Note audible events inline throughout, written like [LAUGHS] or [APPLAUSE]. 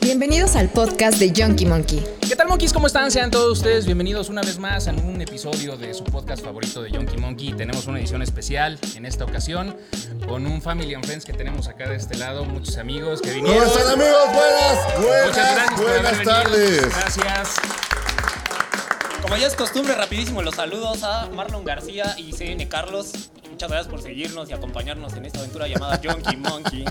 Bienvenidos al podcast de Junkie Monkey. ¿Qué tal, monkeys? ¿Cómo están? Sean todos ustedes bienvenidos una vez más a un episodio de su podcast favorito de Junkie Monkey. Tenemos una edición especial en esta ocasión con un Family and Friends que tenemos acá de este lado, muchos amigos que vinieron. ¿Cómo están amigos? Buenas, buenas, Muchas gracias buenas tardes. Gracias. Como ya es costumbre, rapidísimo los saludos a Marlon García y CN Carlos. Muchas gracias por seguirnos y acompañarnos en esta aventura llamada Junkie Monkey.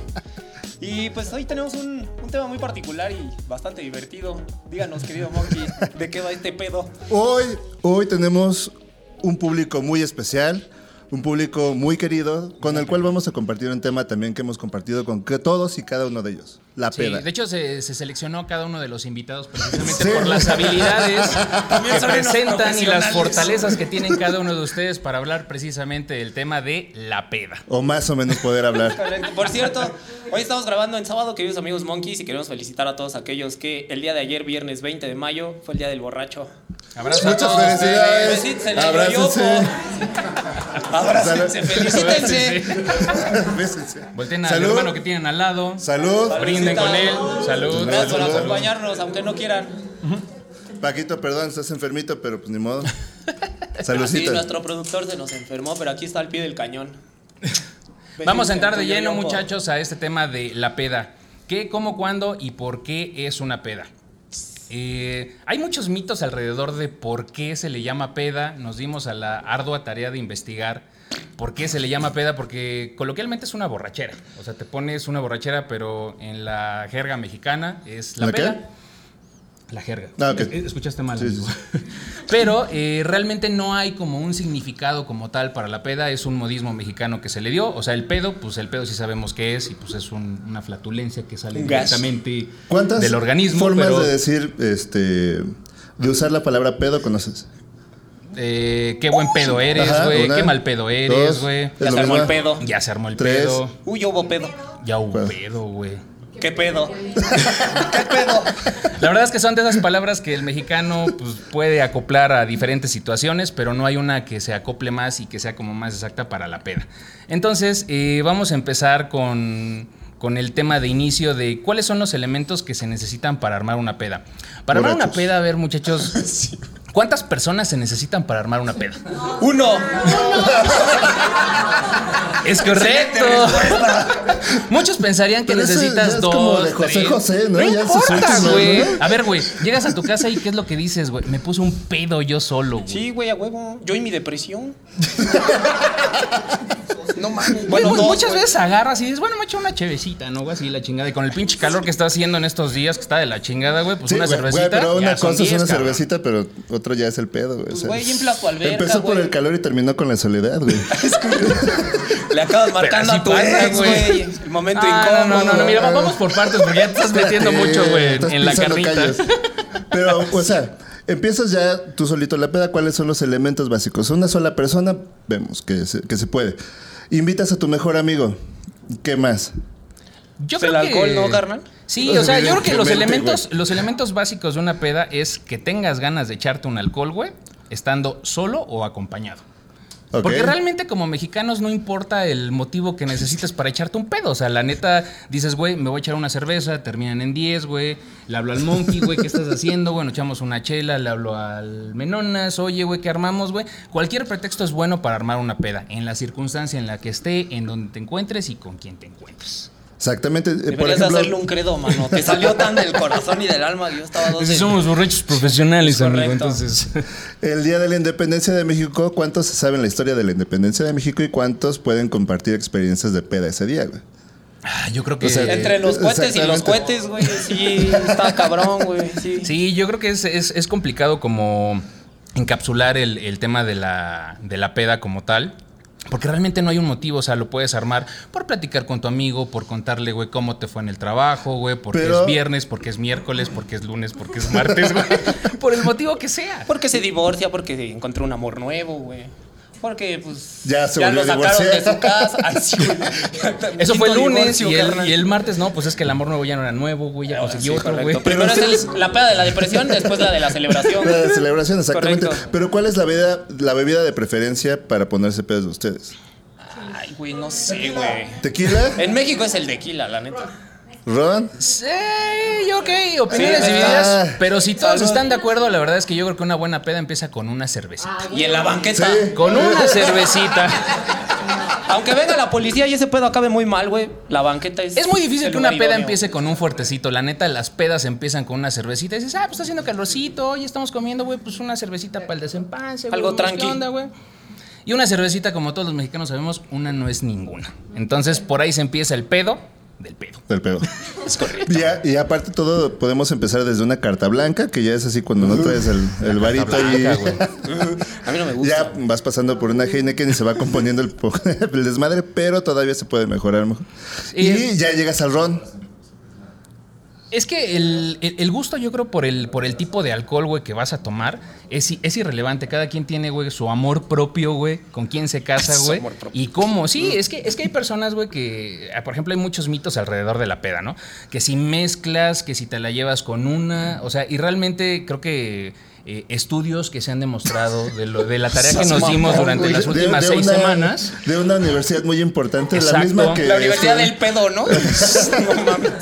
Y pues hoy tenemos un, un tema muy particular y bastante divertido. Díganos, querido Monkey, ¿de qué va este pedo? Hoy, hoy tenemos un público muy especial, un público muy querido, con el cual vamos a compartir un tema también que hemos compartido con todos y cada uno de ellos, la Sí, peda. de hecho se, se seleccionó cada uno de los invitados precisamente Sí. por las [LAUGHS] habilidades que presentan y las fortalezas que tienen cada uno de ustedes para hablar precisamente del tema de la peda. O más o menos poder hablar. Correcto. Por cierto, hoy estamos grabando en sábado, queridos amigos Monkeys, y queremos felicitar a todos aquellos que el día de ayer, viernes 20 de mayo, fue el día del borracho. Abrazos a Muchas felicidades. Besítense en el Abrácense. felicítense. Volteen al Salud. hermano que tienen al lado. Salud. Brinden con él. Salud. Gracias por acompañarnos, aunque no quieran. Paquito, perdón, estás enfermito, pero pues ni modo. [LAUGHS] Nuestro productor se nos enfermó, pero aquí está al pie del cañón. [LAUGHS] Vamos a entrar de lleno, muchachos, a este tema de la peda. ¿Qué, cómo, cuándo y por qué es una peda? Eh, hay muchos mitos alrededor de por qué se le llama peda. Nos dimos a la ardua tarea de investigar por qué se le llama peda, porque coloquialmente es una borrachera. O sea, te pones una borrachera, pero en la jerga mexicana es la ¿La qué? peda. La jerga. Ah. Eh, Escuchaste mal. Sí, amigo. sí, [LAUGHS] Pero eh, realmente no hay como un significado como tal para la peda, es un modismo mexicano que se le dio. O sea, el pedo, pues el pedo sí sabemos qué es y pues es un- una flatulencia que sale directamente ¿Cuántas del organismo. formas pero, de decir, este, de usar la palabra pedo conoces? Eh, qué buen pedo eres, güey. Qué mal pedo eres, güey. Ya se armó el pedo. Ya se armó el Tres. pedo. Uy, hubo pedo. Ya hubo Pues. pedo, güey. ¿Qué pedo? [LAUGHS] ¿Qué pedo? La verdad es que son de esas palabras que el mexicano pues, puede acoplar a diferentes situaciones, pero no hay una que se acople más y que sea como más exacta para la peda. Entonces, eh, vamos a empezar con, con el tema de inicio de cuáles son los elementos que se necesitan para armar una peda. Para armar una peda, a ver muchachos, [LAUGHS] ¿cuántas personas se necesitan para armar una peda? [LAUGHS] Uno. Es correcto. Muchos pensarían que Pero eso necesitas ya es dos. como de José tres. José, ¿no? No Ya importa, güey. A ver, güey, llegas a tu casa y ¿qué es lo que dices, güey? Me puse un pedo yo solo, güey. Sí, güey, a huevo. Yo y mi depresión. [LAUGHS] no mames. Bueno, Bueno, dos, muchas güey. veces agarras y dices, bueno, me echo una chevecita, ¿no? güey? Así la chingada. Y con el pinche calor que está haciendo en estos días, que está de la chingada, güey, pues Sí, una güey, cervecita. güey, pero una cosa es 10, una cabrón. cervecita, pero otro ya es el pedo, güey. o Pues, sea, güey, inflas tu alberca, Empezó por güey. el calor y terminó con la soledad, güey. [LAUGHS] Le acabas marcando así a tu pasa, ex, güey. El momento Ah, incómodo. no, no, no, no, mira, va- vamos por partes porque ya te estás metiendo mucho, güey, Estás en la carnita. Pero, [LAUGHS] o sea, empiezas ya tú solito la peda. ¿Cuáles son los elementos básicos? Una sola persona, vemos que se, que se puede. Invitas a tu mejor amigo. ¿Qué más? Yo el creo alcohol, que- ¿no, carnal? Sí, o sea, yo creo que los elementos, los elementos básicos de una peda es que tengas ganas de echarte un alcohol, güey, estando solo o acompañado. Porque realmente como mexicanos no importa el motivo que necesites para echarte un pedo. O sea, la neta, dices, güey, me voy a echar una cerveza, terminan en 10, güey. Le hablo al monkey, güey, ¿qué estás haciendo? Bueno, echamos una chela, le hablo al menonas, oye, güey, ¿qué armamos, güey? Cualquier pretexto es bueno para armar una peda, en la circunstancia en la que esté, en donde te encuentres y con quien te encuentres. Exactamente. eh, Por Deberías ejemplo, hacerle un credo, mano. Te [LAUGHS] salió tan del corazón y del alma yo estaba dos somos borrachos profesionales, Es amigo, entonces... [LAUGHS] el día de la independencia de México, ¿cuántos saben la historia de la independencia de México y cuántos pueden compartir experiencias de peda ese día, güey? Ah, yo creo que... O sea, Entre los cohetes y los cohetes, güey. Sí, está cabrón, güey. Sí. Sí, yo creo que es, es- es complicado como encapsular el, el tema de la, de la peda como tal. Porque realmente no hay un motivo, o sea, lo puedes armar por platicar con tu amigo, por contarle, güey, cómo te fue en el trabajo, güey, porque Pero- es viernes, porque es miércoles, porque es lunes, porque es martes, güey. [LAUGHS] por el motivo que sea. Porque se divorcia, porque encontró un amor nuevo, güey. Porque, pues. Ya se volvió lo a sacaron de divorciar. su casa. [LAUGHS] Ay, sí, [LAUGHS] güey. Eso fue el lunes y el, carnal. y el martes no, pues es que el amor nuevo ya no era nuevo, güey, ya Ah, conseguí sí, otro, correcto. güey. Primero es el- la peda de la depresión, después la de la celebración. La de celebración, exactamente. Correcto. Pero ¿cuál es la bebida, la bebida de preferencia para ponerse pedos de ustedes? Ay, güey, no sé, güey. ¿Tequila? En México es el tequila, la neta. ¿Ron? Sí, ok, opiniones Sí, divididas. ah. Pero si todos Salud. están de acuerdo, la verdad es que yo creo que una buena peda empieza con una cervecita. Y en la banqueta. Sí. Con una cervecita. [LAUGHS] Aunque venga la policía y ese pedo acabe muy mal, güey. La banqueta es. Es muy difícil que una peda idóneo. empiece con un fuertecito. La neta, las pedas empiezan con una cervecita. Y dices, ah, pues está haciendo calorcito. Hoy estamos comiendo, güey, pues una cervecita para el desempance. güey, Algo qué tranqui. onda, güey. Y una cervecita, como todos los mexicanos sabemos, una no es ninguna. Entonces, por ahí se empieza el pedo del pedo. Del pedo. [LAUGHS] Es correcto. Y, y aparte todo, podemos empezar desde una carta blanca, que ya es así cuando no traes el, el varito y blanca. [LAUGHS] A mí no me gusta. ya vas pasando por una Heineken y se va componiendo el, [LAUGHS] el desmadre, pero todavía se puede mejorar mejor. Y- Y ya llegas al ron. Es que el, el- gusto, yo creo, por el, por el tipo de alcohol, güey, que vas a tomar, es, es irrelevante. Cada quien tiene, güey, su amor propio, güey, con quién se casa, Su güey. amor propio. Y cómo. Sí, es que, es que hay personas, güey, que, ah, por ejemplo, hay muchos mitos alrededor de la peda, ¿no? Que si mezclas, que si te la llevas con una, o sea, y realmente creo que eh, estudios que se han demostrado de, lo, de la tarea que nos dimos durante las últimas seis una, semanas. De una universidad muy importante, Exacto. la misma que... La universidad este, del pedo, ¿no? [LAUGHS] no mames.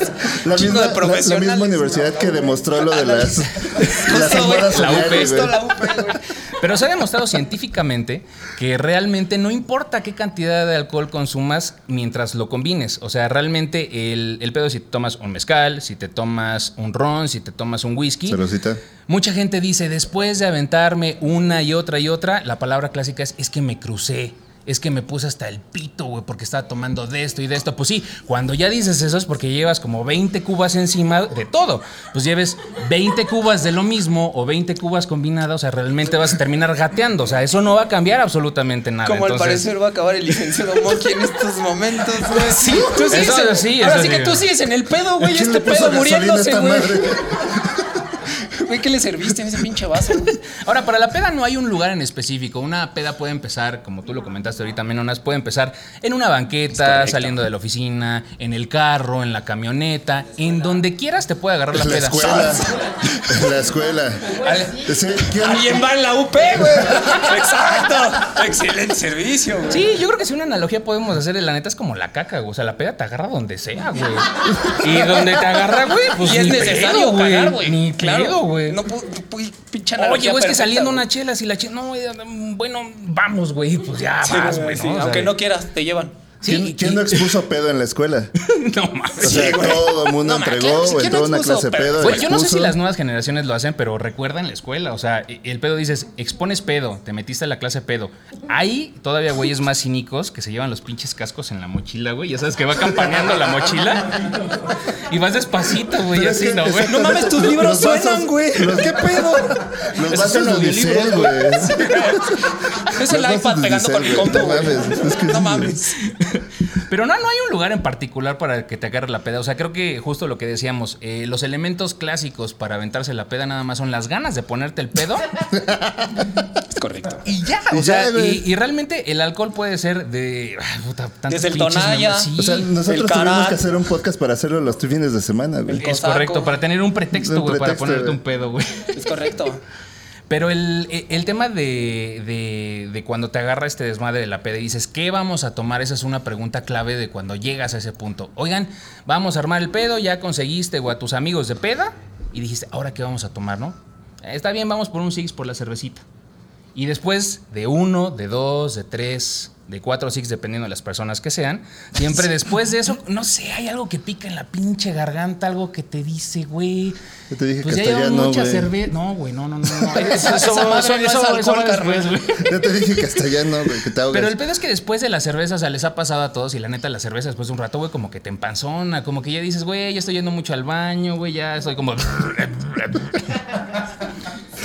La misma, de la- profesionales. la misma universidad que demostró lo de las, las La UP. la UP, güey. Pero se ha demostrado científicamente que realmente no importa qué cantidad de alcohol consumas mientras lo combines. O sea, realmente el, el pedo si te tomas un mezcal, si te tomas un ron, si te tomas un whisky. Mucha gente dice, después de aventarme una y otra y otra, la palabra clásica es, es que me crucé. Es que me puse hasta el pito, güey, porque estaba tomando de esto y de esto. Pues sí, cuando ya dices eso es porque llevas como 20 cubas encima de todo. Pues lleves 20 cubas de lo mismo o 20 cubas combinadas, o sea, realmente vas a terminar gateando. O sea, eso no va a cambiar absolutamente nada. Como al parecer va a acabar el licenciado Monkey en estos momentos, güey. Sí, tú Eso sigues en- sí, Ahora eso sí que tú sigues en el pedo, güey. ¿Quién Este pedo muriéndose, güey. Güey, ¿qué le serviste en ese pinche vaso? güey? Ahora, para la peda no hay un lugar en específico. Una peda puede empezar, como tú lo comentaste ahorita, Menonas, puede empezar en una banqueta, correcto. saliendo de la oficina, en el carro, en la camioneta, en donde quieras te puede agarrar la En la peda. escuela. [LAUGHS] En la escuela. Ese- ¿quién- Alguien va en la UP, güey. Exacto. Excelente servicio, güey. Sí, yo creo que si una analogía podemos hacer, la neta es como la caca, güey. O sea, la peda te agarra donde sea, güey. Y donde te agarra, güey, pues y es ni necesario pedo, cagar, güey. Ni claro, pedo, güey. No pu- pu- pinche Oye, güey, es que saliendo una chela, si la chela. No, güey, bueno, vamos, güey. Pues ya Sí, vas, güey, güey. sí, ¿no? O sea, Aunque no quieras, te llevan. Sí, ¿Quién, y- quién no expuso [LAUGHS] pedo en la escuela? No. O sea, todo el mundo No, entregó, ¿quién- quién entró a una clase pedo? pedo. Yo no sé si las nuevas generaciones lo hacen, pero recuerda en la escuela. O sea, el pedo dices, expones pedo, te metiste a la clase pedo. Hay todavía güeyes más cínicos que se llevan los pinches cascos en la mochila, güey. Ya sabes que va campaneando la mochila y vas despacito, güey, así, ¿no, güey? No mames, tus libros suenan, güey. ¿Qué pedo? Los audiolibros, Unicel, güey. Es el iPad pegando con el güey. No mames, [LAUGHS] Pero no, no hay un lugar en particular para que te agarre la peda. O sea, creo que justo lo que decíamos, eh, los elementos clásicos para aventarse la peda nada más son las ganas de ponerte el pedo [LAUGHS] Es correcto. y ya. Y O sea, ya, y, y realmente el alcohol puede ser de. ay, puta, Desde el memorias. Sí. O sea, el nosotros tuvimos que hacer un podcast para hacerlo los fines de semana, güey. Es correcto, para tener un pretexto, güey, para ponerte un pedo, güey. Es correcto. [LAUGHS] Pero el, el tema de, de- de cuando te agarra este desmadre de la peda y dices, ¿qué vamos a tomar? Esa es una pregunta clave de cuando llegas a ese punto. Oigan, vamos a armar el pedo, ya conseguiste o a tus amigos de peda y dijiste, ¿ahora qué vamos a tomar, no? "Eh, Está bien, vamos por un six por la cervecita. Y después de uno, de dos, de tres, de cuatro six, dependiendo de las personas que sean, siempre después de eso, [LAUGHS] no sé, hay algo que pica en la pinche garganta, algo que te dice, güey. Yo te dije Pues que ya hasta llevan ya no, mucha güey. cerveza. No, güey, no, no, no. no. [LAUGHS] Eso, alcohol, carnal. güey. Ya te dije que hasta ya no, güey, que te ahogas. Pero el pedo es que después de la cerveza, o sea, les ha pasado a todos y la neta la cerveza después de un rato, güey, como que te empanzona, como que ya dices, güey, ya estoy yendo mucho al baño, güey, ya estoy como... [LAUGHS]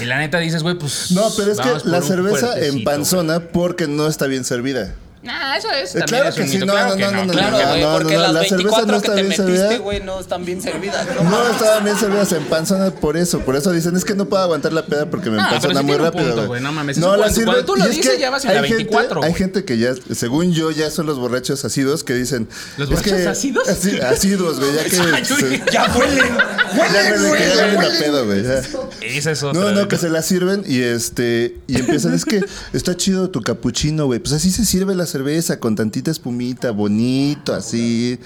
y la neta dices, güey, pues... No, pero es que la cerveza empanzona porque no está bien servida. Nah, eso es Eh, también claro es que un sí, mito, no, claro no, que no, no, no, Claro, no, güey, no, porque no, las la cerveza 24 no que está te bien metiste, servida. güey, no están bien servidas. No, No estaban bien servidas, se empanzona por eso. Por eso dicen, es que no puedo aguantar la peda porque me Ah, empanzona muy rápido. güey. no mames, eso cuando- cuando tú lo es dices, que ya vas en la hay gente- 24, Hay gente que ya, según yo, ya son los borrachos ácidos que dicen. ¿Los es que- borrachos ácidos? Así, ácidos, güey, ya [LAUGHS] que. [LAUGHS] Ya huelen. Huelen, güey. ya huelen a huelen. pedo, güey. ya. Esa es otra. No, no, que se la sirven y este y empiezan, es que está chido tu capuchino, güey. Pues así se sirve la cerveza con tantita espumita, bonito, así.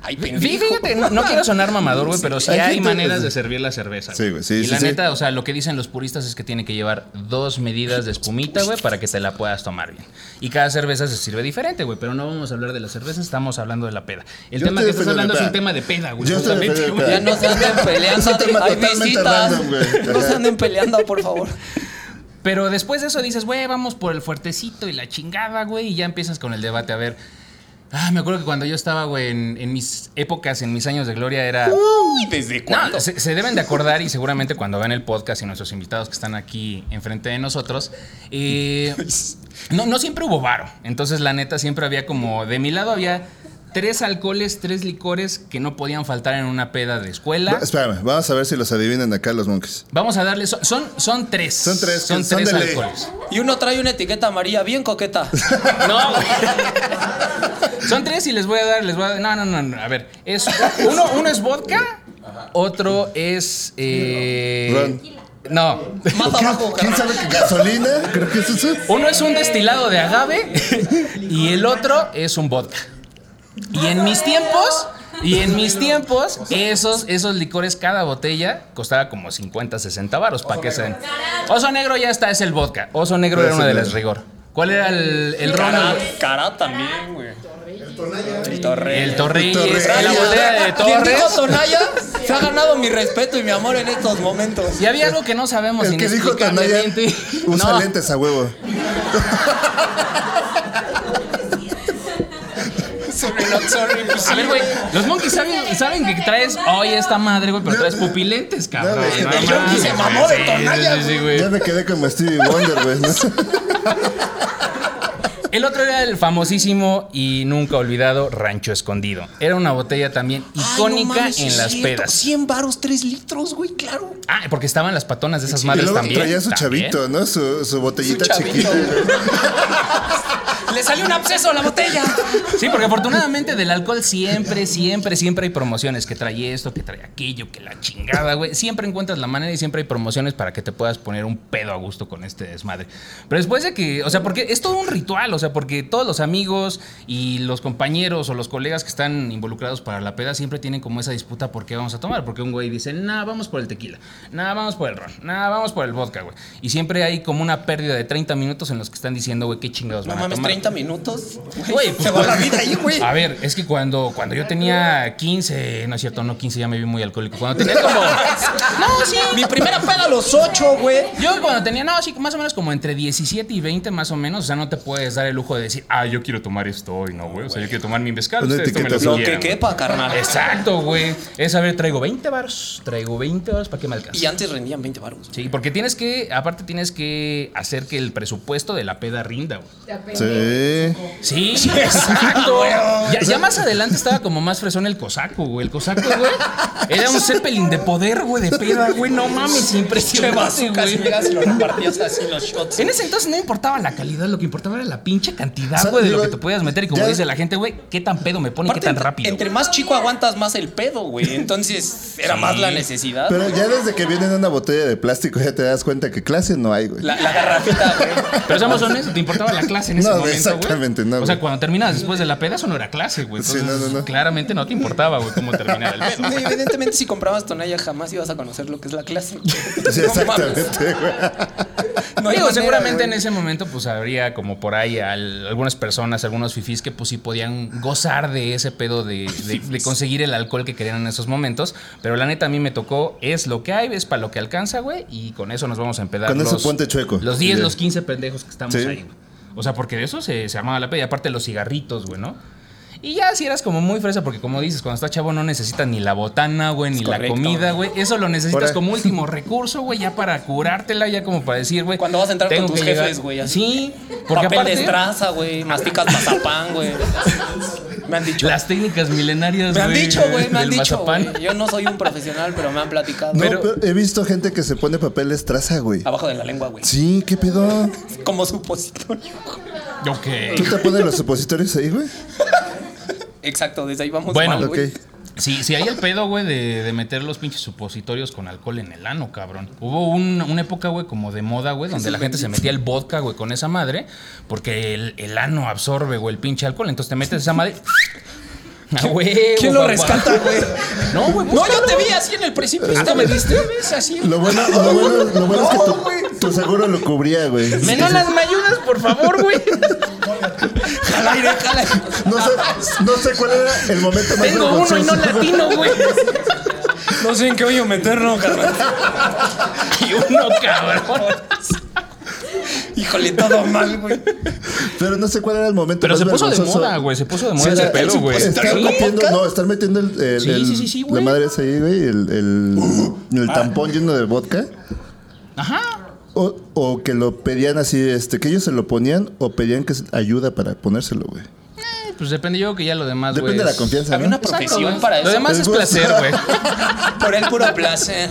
Ay. Fíjate, no, no quiero sonar mamador, güey, pero sí Hay hay, gente- maneras de servir la cerveza. Sí, güey, sí, Y sí, la sí. neta, o sea, lo que dicen los puristas es que tiene que llevar dos medidas de espumita, güey, para que te la puedas tomar bien. Y cada cerveza se sirve diferente, güey, pero no vamos a hablar de la cerveza, estamos hablando de la peda. El Yo tema que estás hablando la es un tema de peda, güey. Ya no se anden peleando. [LAUGHS] Es un tema Hay visitas. No se anden peleando, por favor. [LAUGHS] Pero después de eso dices, güey, vamos por el fuertecito y la chingada, güey, y ya empiezas con el debate. A ver, ah, me acuerdo que cuando yo estaba, güey, en, en mis épocas, en mis años de gloria, era... Uy, ¿desde cuándo? No, se, se deben de acordar y seguramente cuando vean el podcast y nuestros invitados que están aquí enfrente de nosotros, eh, [LAUGHS] no, no siempre hubo varo. Entonces, la neta, siempre había como, de mi lado había tres alcoholes, tres licores que no podían faltar en una peda de escuela. Va- Espérame, vamos a ver si los adivinan acá los monkeys. Vamos a darle, son, son, son tres. Son tres, Son tres alcoholes. Y uno trae una etiqueta amarilla bien coqueta. [LAUGHS] No, güey. Son tres y les voy a dar, les voy a dar. No, no, no, no. A ver, es uno, uno es vodka, otro es. eh, Ron. No. Más abajo, ¿Quién sabe que gasolina? Creo que es eso. Uno es un destilado de agave y el otro es un vodka. Y en mis tiempos, y en mis tiempos, esos, esos licores, cada botella costaba como 50, 60 varos. ¿Para que sean? Oso negro ya está, es el vodka. Oso negro era una de las rigor. ¿Cuál era el, el ron? Cara, también, güey. El Torreyes. El Torreyes. Torreyes. La botella de Quien dijo Torres. Tonaya se ha ganado mi respeto y mi amor en estos momentos. Y había algo que no sabemos El que dijo inexplicablemente. usa No. lentes a huevo. [LAUGHS] Sorry, not sorry. pues A ver, güey, los monkeys saben, saben que traes hoy esta madre, güey, pero traes pupilentes, cabrón. No, No el Yonki se mamó de sí, Tonaya, sí, sí, sí, güey. Ya me quedé como Stevie Wonder, güey. [LAUGHS] El otro era el famosísimo y nunca olvidado Rancho Escondido. Era una botella también icónica en las pedas. 100 varos, 3 litros, güey, claro. Ah, porque estaban las patonas de esas Y madres luego también. traía su también. chavito, ¿no? Su, su botellita Su chiquita. Le salió un absceso a la botella. Sí, porque afortunadamente del alcohol siempre, siempre, siempre hay promociones. Que trae esto, que trae aquello, que la chingada, güey. Siempre encuentras la manera y siempre hay promociones para que te puedas poner un pedo a gusto con este desmadre. Pero después de que, o sea, porque es todo un ritual, o sea, porque todos los amigos y los compañeros o los colegas que están involucrados para la peda siempre tienen como esa disputa por qué vamos a tomar. Porque un güey dice, nah, vamos por el tequila, nah, vamos por el ron, nah, vamos por el vodka, güey. Y siempre hay como una pérdida de 30 minutos en los que están diciendo, güey, qué chingados No van a mames, tomar. 30 minutos. Güey, pues, se va la vida ahí, güey. A ver, es que cuando, cuando yo tenía 15, no es cierto, no 15, ya me vi muy alcohólico. Cuando tenía como. [LAUGHS] No, sí. Mi primera peda a los 8, güey. Yo cuando tenía, no, sí, más o menos como entre 17 y 20, más o menos. O sea, no te puedes dar el lujo de decir, ah, yo quiero tomar esto hoy, no, güey. O sea, yo quiero tomar mi mezcal. Ustedes tomen lo que etiqueta Lo que quieran, güey. quepa, carnal. Exacto, güey. Es a ver, traigo 20 baros. Traigo 20 baros para que me alcance. Y antes rendían 20 varos. Sí, porque tienes que, aparte tienes que hacer que el presupuesto de la peda rinda, güey. Sí. Sí, [LAUGHS] exacto. ya, ya más adelante estaba como más fresón el cosaco, güey. El cosaco, güey, era un zeppelin de poder, güey, de peda, güey. No mames, impresionante, güey. llegas y lo repartías así los shots. En ese entonces no importaba la calidad, lo que importaba era la pinche cantidad, O sea, güey, de lo que te podías meter. Y como ya- dice la gente, güey, qué tan pedo me pone y qué tan rápido. Entre más chico aguantas más el pedo, güey. [LAUGHS] Entonces era Sí. más la necesidad. Pero ya desde que viene en una botella de plástico ya te das cuenta que clase no hay, güey. La, la garrafita, güey. Pero seamos honestos, ¿te importaba la clase en ese No, momento, güey? exactamente, no, O sea, cuando terminas después de la peda, eso no era clase, güey. Sí, Entonces, no, no, no. claramente no te importaba, güey, cómo terminar el pedo. No, evidentemente, si comprabas Tonaya, jamás ibas a conocer lo que es la clase. Sí, exactamente, güey. No Digo, manera, seguramente en ese momento, pues habría como por ahí al- algunas personas, algunos fifís que pues sí podían gozar de ese pedo de, de- [LAUGHS] de conseguir el alcohol que querían en esos momentos. Pero la neta a mí me tocó, es lo que hay, es para lo que alcanza, güey. Y con eso nos vamos a empedar. Con los, ponte chueco. Los 10, Sí. los 15 pendejos que estamos Sí. ahí, güey. O sea, porque de eso se, se armaba la peda. Y aparte los cigarritos, güey, ¿no? Y ya si eras como muy fresa, porque como dices, cuando estás chavo no necesitas ni la botana, güey, ni la comida, güey. Eso lo necesitas Ahora- como último [LAUGHS] recurso, güey, ya para curártela, ya como para decir, güey. Cuando vas a entrar con tus jefes, güey. Sí, porque Papel aparte de estraza, güey. Masticas mazapán, güey. Me han dicho. las técnicas milenarias, Me han güey, dicho, güey. Me han dicho, güey. Yo no soy un profesional, pero me han platicado. No, Pero- pero he visto gente que se pone papel de estraza, güey. Abajo de la lengua, güey. Sí, ¿qué pedo? [LAUGHS] Como supositorio. Ok. ¿Tú te pones los supositorios ahí, güey? Exacto, desde ahí vamos Bueno, mal, Ok. güey. Sí, sí hay el pedo, güey, de, de meter los pinches supositorios con alcohol en el ano, cabrón. Hubo un- una época, güey, como de moda, güey, donde la gente se metía el vodka, güey, con esa madre, porque el, el ano absorbe, güey, el pinche alcohol. Entonces te metes esa madre. [LAUGHS] Ah, güey, ¿Quién lo rescata, güey? No, güey, No, yo te vi así en el precipicio. Ah, ¿me viste? ¿Ves así? Lo bueno, lo bueno, lo bueno es que tu, tu seguro lo cubría, güey. Menolas, ¿me ayudas, por favor, güey? Jala aire, jala aire. No sé, no sé cuál era el momento más Tengo uno y no latino, güey. No sé en qué hoyo meterlo, carnal. Y uno, cabrón. Híjole, todo mal, güey. Pero no sé cuál era el momento Pero más se puso de vergonzoso. moda, güey. Se puso de moda Sí, ese era- pedo, güey. Estar Sí. metiendo, no, estar metiendo el, el- Sí, el- sí, sí, sí, la güey. madre esa ahí, güey, el, el, el tampón lleno de vodka. Ajá. O, o que lo pedían así, este, que ellos se lo ponían o pedían que se- ayuda para ponérselo, güey. Eh, Pues depende yo que ya lo demás, güey. Depende de la es- confianza, Había ¿no? una profesión para Lo eso. demás El es placer, güey. [LAUGHS] Por el puro placer.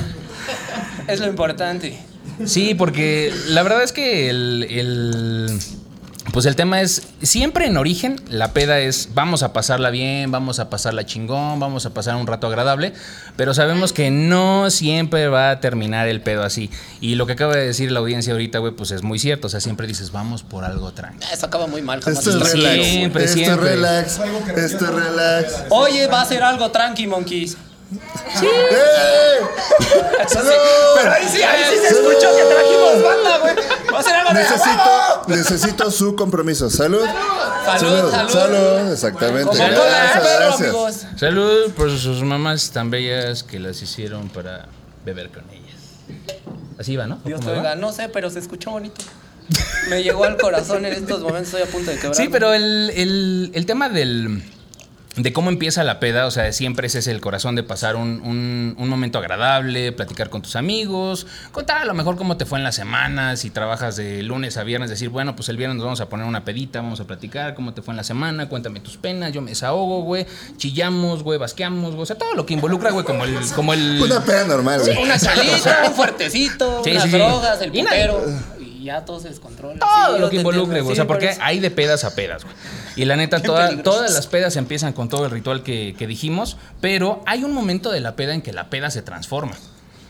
Es lo importante. Sí, porque la verdad es que el, el- Pues el tema es, siempre en origen la peda es, vamos a pasarla bien, vamos a pasarla chingón, vamos a pasar un rato agradable, pero sabemos que no siempre va a terminar el pedo así. Y lo que acaba de decir la audiencia ahorita, güey, pues es muy cierto, o sea, siempre dices, vamos por algo tranquilo. Eso acaba muy mal. jamás Esto es está relax. Siempre, esto siempre. es relax. Esto es relax. Oye, va a ser algo tranqui, monkeys. ¡Eh! ¡Salud! Pero ahí sí, ahí sí se escuchó que trajimos banda, güey. Va a ser algo de Necesito, necesito su compromiso. Salud. Salud, salud. Salud, exactamente. Como Gracias, perro, gracias. amigos. Salud por sus mamás tan bellas que las hicieron para beber con ellas. Así va, ¿no? Dios te oiga. No sé, pero se escuchó bonito. Me llegó al corazón en estos momentos. Estoy a punto de quebrar. Sí, pero el, el- el tema del, de cómo empieza la peda, o sea, siempre ese es el corazón de pasar un, un- un momento agradable, platicar con tus amigos, contar a lo mejor cómo te fue en la semana, si trabajas de lunes a viernes, decir, bueno, pues el viernes nos vamos a poner una pedita, vamos a platicar cómo te fue en la semana, cuéntame tus penas, yo me desahogo, güey, chillamos, güey, basqueamos, güey, o sea, todo lo que involucra, güey, como el... Como el Una peda normal, güey. Una salita, un fuertecito, Sí, unas sí, sí. drogas, el putero. Y ya todo se descontrola. todo Sí, lo que involucre, güey. o sea, por porque eso. hay de pedas a pedas, güey. Y la neta, toda- todas las pedas empiezan con todo el ritual que, que dijimos, pero hay un momento de la peda en que la peda se transforma.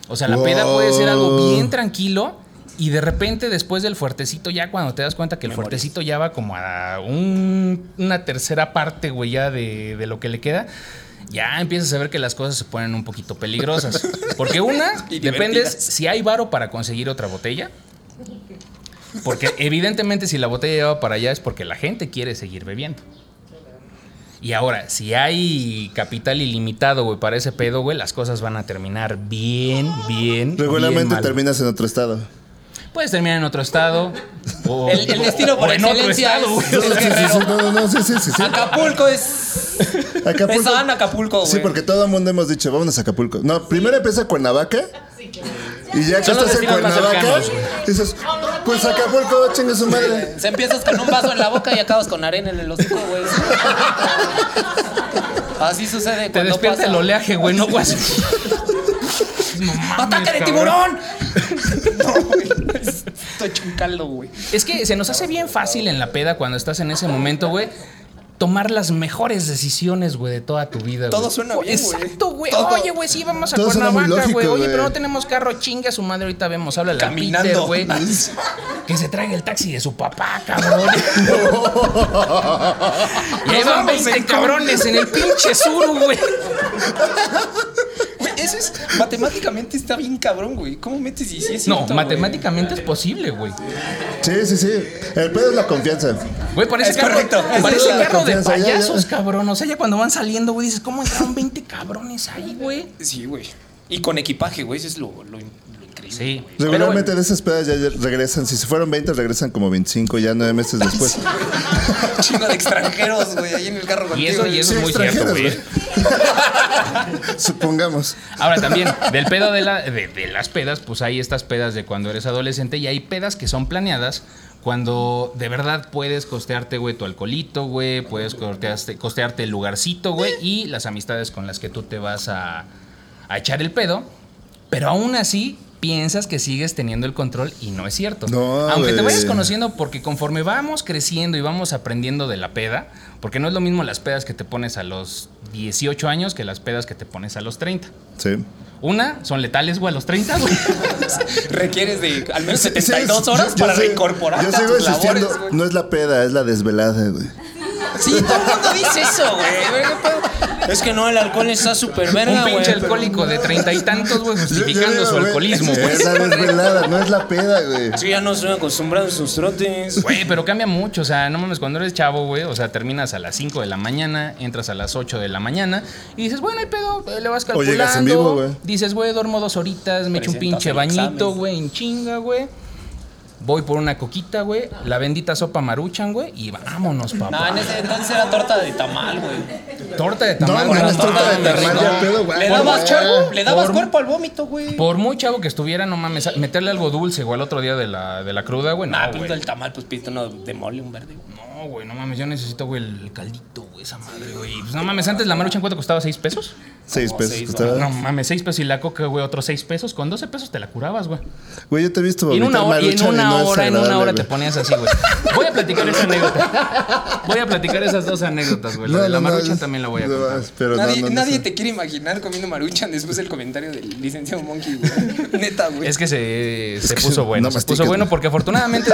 O sea, la peda puede ser algo bien tranquilo. Y de repente, después del fuertecito, ya cuando te das cuenta que el fuertecito ya va como a un- una tercera parte, güey, ya de, de lo que le queda, ya empiezas a ver que las cosas se ponen un poquito peligrosas. [LAUGHS] Porque una, Y depende divertidas. si hay varo para conseguir otra botella. Porque evidentemente si la botella lleva para allá es porque la gente quiere seguir bebiendo. Y ahora, si hay capital ilimitado, güey, para ese pedo, güey, las cosas van a terminar bien, bien. bien Regularmente mal. terminas en otro estado. Puedes terminar en otro estado. O, El- el destino por o en otro estado, es- güey. Sí, sí, sí, sí, no, no, no, sí, sí, sí, sí. Acapulco es. Acapulco. Acapulco, güey. Sí, porque todo el mundo hemos dicho, vámonos a Acapulco. No, primero empieza Cuernavaca. Y ya que estás en destinos más Cuernavaca, cercanos, güey. dices, pues Acapulco, chingue su madre. Se empiezas con un vaso en la boca y acabas con arena en el hocico, güey. Así sucede Te cuando despierta pasa. el oleaje, güey, no güey. No mames, ¡Ataque de cabrón. tiburón! No, güey. Estoy hecho un caldo, güey. Es que se nos hace bien fácil en la peda cuando estás en ese momento, güey. Tomar las mejores decisiones, güey, de toda tu vida. Todo güey. suena bien. Exacto, güey. Todo- Oye, güey, sí, vamos a todo suena muy Cuernavaca, güey. Oye, güey. pero no tenemos carro, chinga su madre, ahorita vemos. Háblale a Peter, Caminando. güey. [LAUGHS] Que se traiga el taxi de su papá, cabrón. [LAUGHS] y ahí Nos van vamos 20 en cabrones en el pinche sur, güey. [LAUGHS] Es. Matemáticamente está bien cabrón, güey. ¿Cómo metes y si es No, cierto, matemáticamente es posible, güey. Sí, sí, sí. El pedo es la confianza. Güey, parece Es carro, correcto. Es parece la carro de confianza, ya, ya. payasos, cabrón. O sea, ya cuando van saliendo, güey, dices, ¿cómo entraron 20 cabrones ahí, güey? Sí, güey. Y con equipaje, güey. Eso es lo, lo, lo increíble. Sí. Regularmente de esas pedas ya regresan. Si se fueron 20, regresan como 25 ya nueve meses después. [LAUGHS] Un Chingo de extranjeros, güey, ahí en el carro Y eso, y eso Sí, es muy cierto, güey. [LAUGHS] Supongamos. Ahora también, del pedo de, la- de- de las pedas, pues hay estas pedas de cuando eres adolescente y hay pedas que son planeadas cuando de verdad puedes costearte, güey, tu alcoholito, güey, puedes costearte, costearte el lugarcito, güey, y las amistades con las que tú te vas a, a echar el pedo. Pero aún así, piensas que sigues teniendo el control y no es cierto. No, Aunque te vayas conociendo, porque conforme vamos creciendo y vamos aprendiendo de la peda, porque no es lo mismo las pedas que te pones a los 18 años que las pedas que te pones a los 30. Sí. Una, son letales, güey, a los 30, güey. [LAUGHS] Requieres de al menos Sí, 72 sí, horas yo- yo para reincorporarte Yo a sigo tus insistiendo, labores, güey. no es la peda, es la desvelada, güey. Sí, todo el mundo dice eso, güey. Es que no, el alcohol está súper verga, Un güey. pinche pero- alcohólico de treinta y tantos, güey, justificando Yo- yo su güey, alcoholismo, güey. Es la desvelada, no es la peda, güey. Sí, ya no estoy acostumbrado a sus trotes. Güey, pero cambia mucho, o sea, no mames, cuando eres chavo, güey, o sea, terminas a las 5 de la mañana, entras a las 8 de la mañana y dices, bueno, hay pedo, le vas O calculando. llegas en vivo, güey. Dices, güey, duermo dos horitas, me echo un pinche bañito, examen. güey, en chinga, güey. Voy por una coquita, güey, la bendita sopa maruchan, güey, y vámonos, No, papá. en ese entonces era torta de tamal, güey. Torta de No, tamal, no, güey, es torta de tamal, no. ya pedo, güey. Le dabas, cuerpo, le dabas por- cuerpo al vómito, güey. Por muy chavo que estuviera, no mames, meterle algo dulce, güey, al otro día de la, de la cruda, güey, no, Nah, güey. el tamal, pues pito uno de mole, un verde. güey. No, güey, no mames, yo necesito, güey, el caldito, güey, esa madre, güey. Pues no mames, antes la maruchan, ¿cuánto costaba? ¿6 pesos? Seis Como pesos. seis, costaba. No mames, 6 pesos y la coca, güey, otros 6 pesos. Con 12 pesos te la curabas, güey. Güey, yo te he visto Y en una hora, y en una no hora, en una hora te ponías así, güey. Voy a platicar esa anécdota. Voy a platicar esas dos anécdotas, güey. La No, de la no, maruchan también la voy a no, contar. Pero nadie no, no, no nadie sé. te quiere imaginar comiendo maruchan después del comentario del licenciado Monkey, güey. [LAUGHS] Neta, güey. Es que se, puso bueno. no se puso bueno porque afortunadamente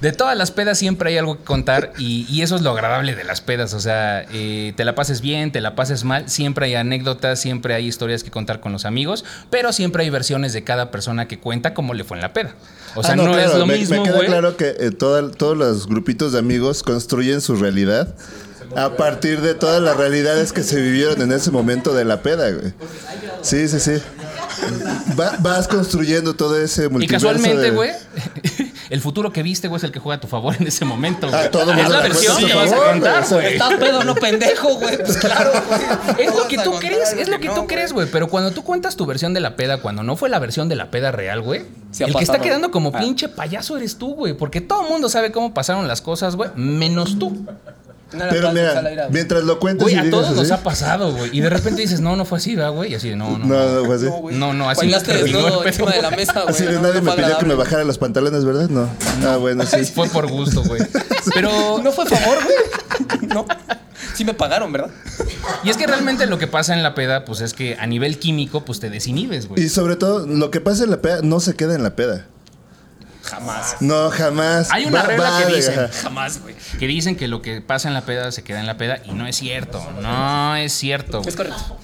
de, todas las pedas siempre hay algo que contar y, y eso es lo agradable de las pedas. O sea, eh, te la pases bien, te la pases mal, siempre hay anécdotas, siempre hay historias que contar con los amigos, pero siempre hay versiones de cada persona que cuenta cómo le fue en la peda. O sea, Ah, no, claro, es lo me, mismo, Me queda güey. claro que eh, toda- todos los grupitos de amigos construyen su realidad a partir de todas las realidades que se vivieron en ese momento de la peda, güey. Sí, sí, sí. Va- vas construyendo todo ese Y multiverso casualmente, de- güey, el futuro que viste, güey, es el que juega a tu favor en ese momento, güey. Ah, todo es la versión que vas a contar, güey, güey. Estás pedo, no pendejo, güey. Pues claro, güey. Es lo que tú crees, es lo que tú güey. crees, güey. Pero cuando tú cuentas tu versión de la peda, cuando no fue la versión de la peda real, güey, el que está quedando como Ah. pinche payaso eres tú, güey. Porque todo el mundo sabe cómo pasaron las cosas, güey, menos tú. No Pero al mira, aire, mientras lo cuentes Güey, y a digas todos nos ha pasado, güey. Y de repente dices, no, no fue así, ¿verdad, güey? Y así de, no, no. No, no fue así. No, no, así Bailaste desnudo pedo, encima de la mesa, güey. Así de no, nadie no me pidió que me bajara los pantalones, ¿verdad? No. Ah, bueno, sí. [LAUGHS] Fue por gusto, güey. [LAUGHS] Pero No fue favor, güey. No. Sí me pagaron, ¿verdad? Y es que realmente lo que pasa en la peda, pues es que a nivel químico, pues te desinhibes, güey. Y sobre todo, lo que pasa en la peda no se queda en la peda. Jamás. No, jamás. Hay una Va- regla va que dicen. Jamás, güey. que dicen que lo que pasa en la peda se queda en la peda y no es cierto. No es cierto. güey. Es correcto.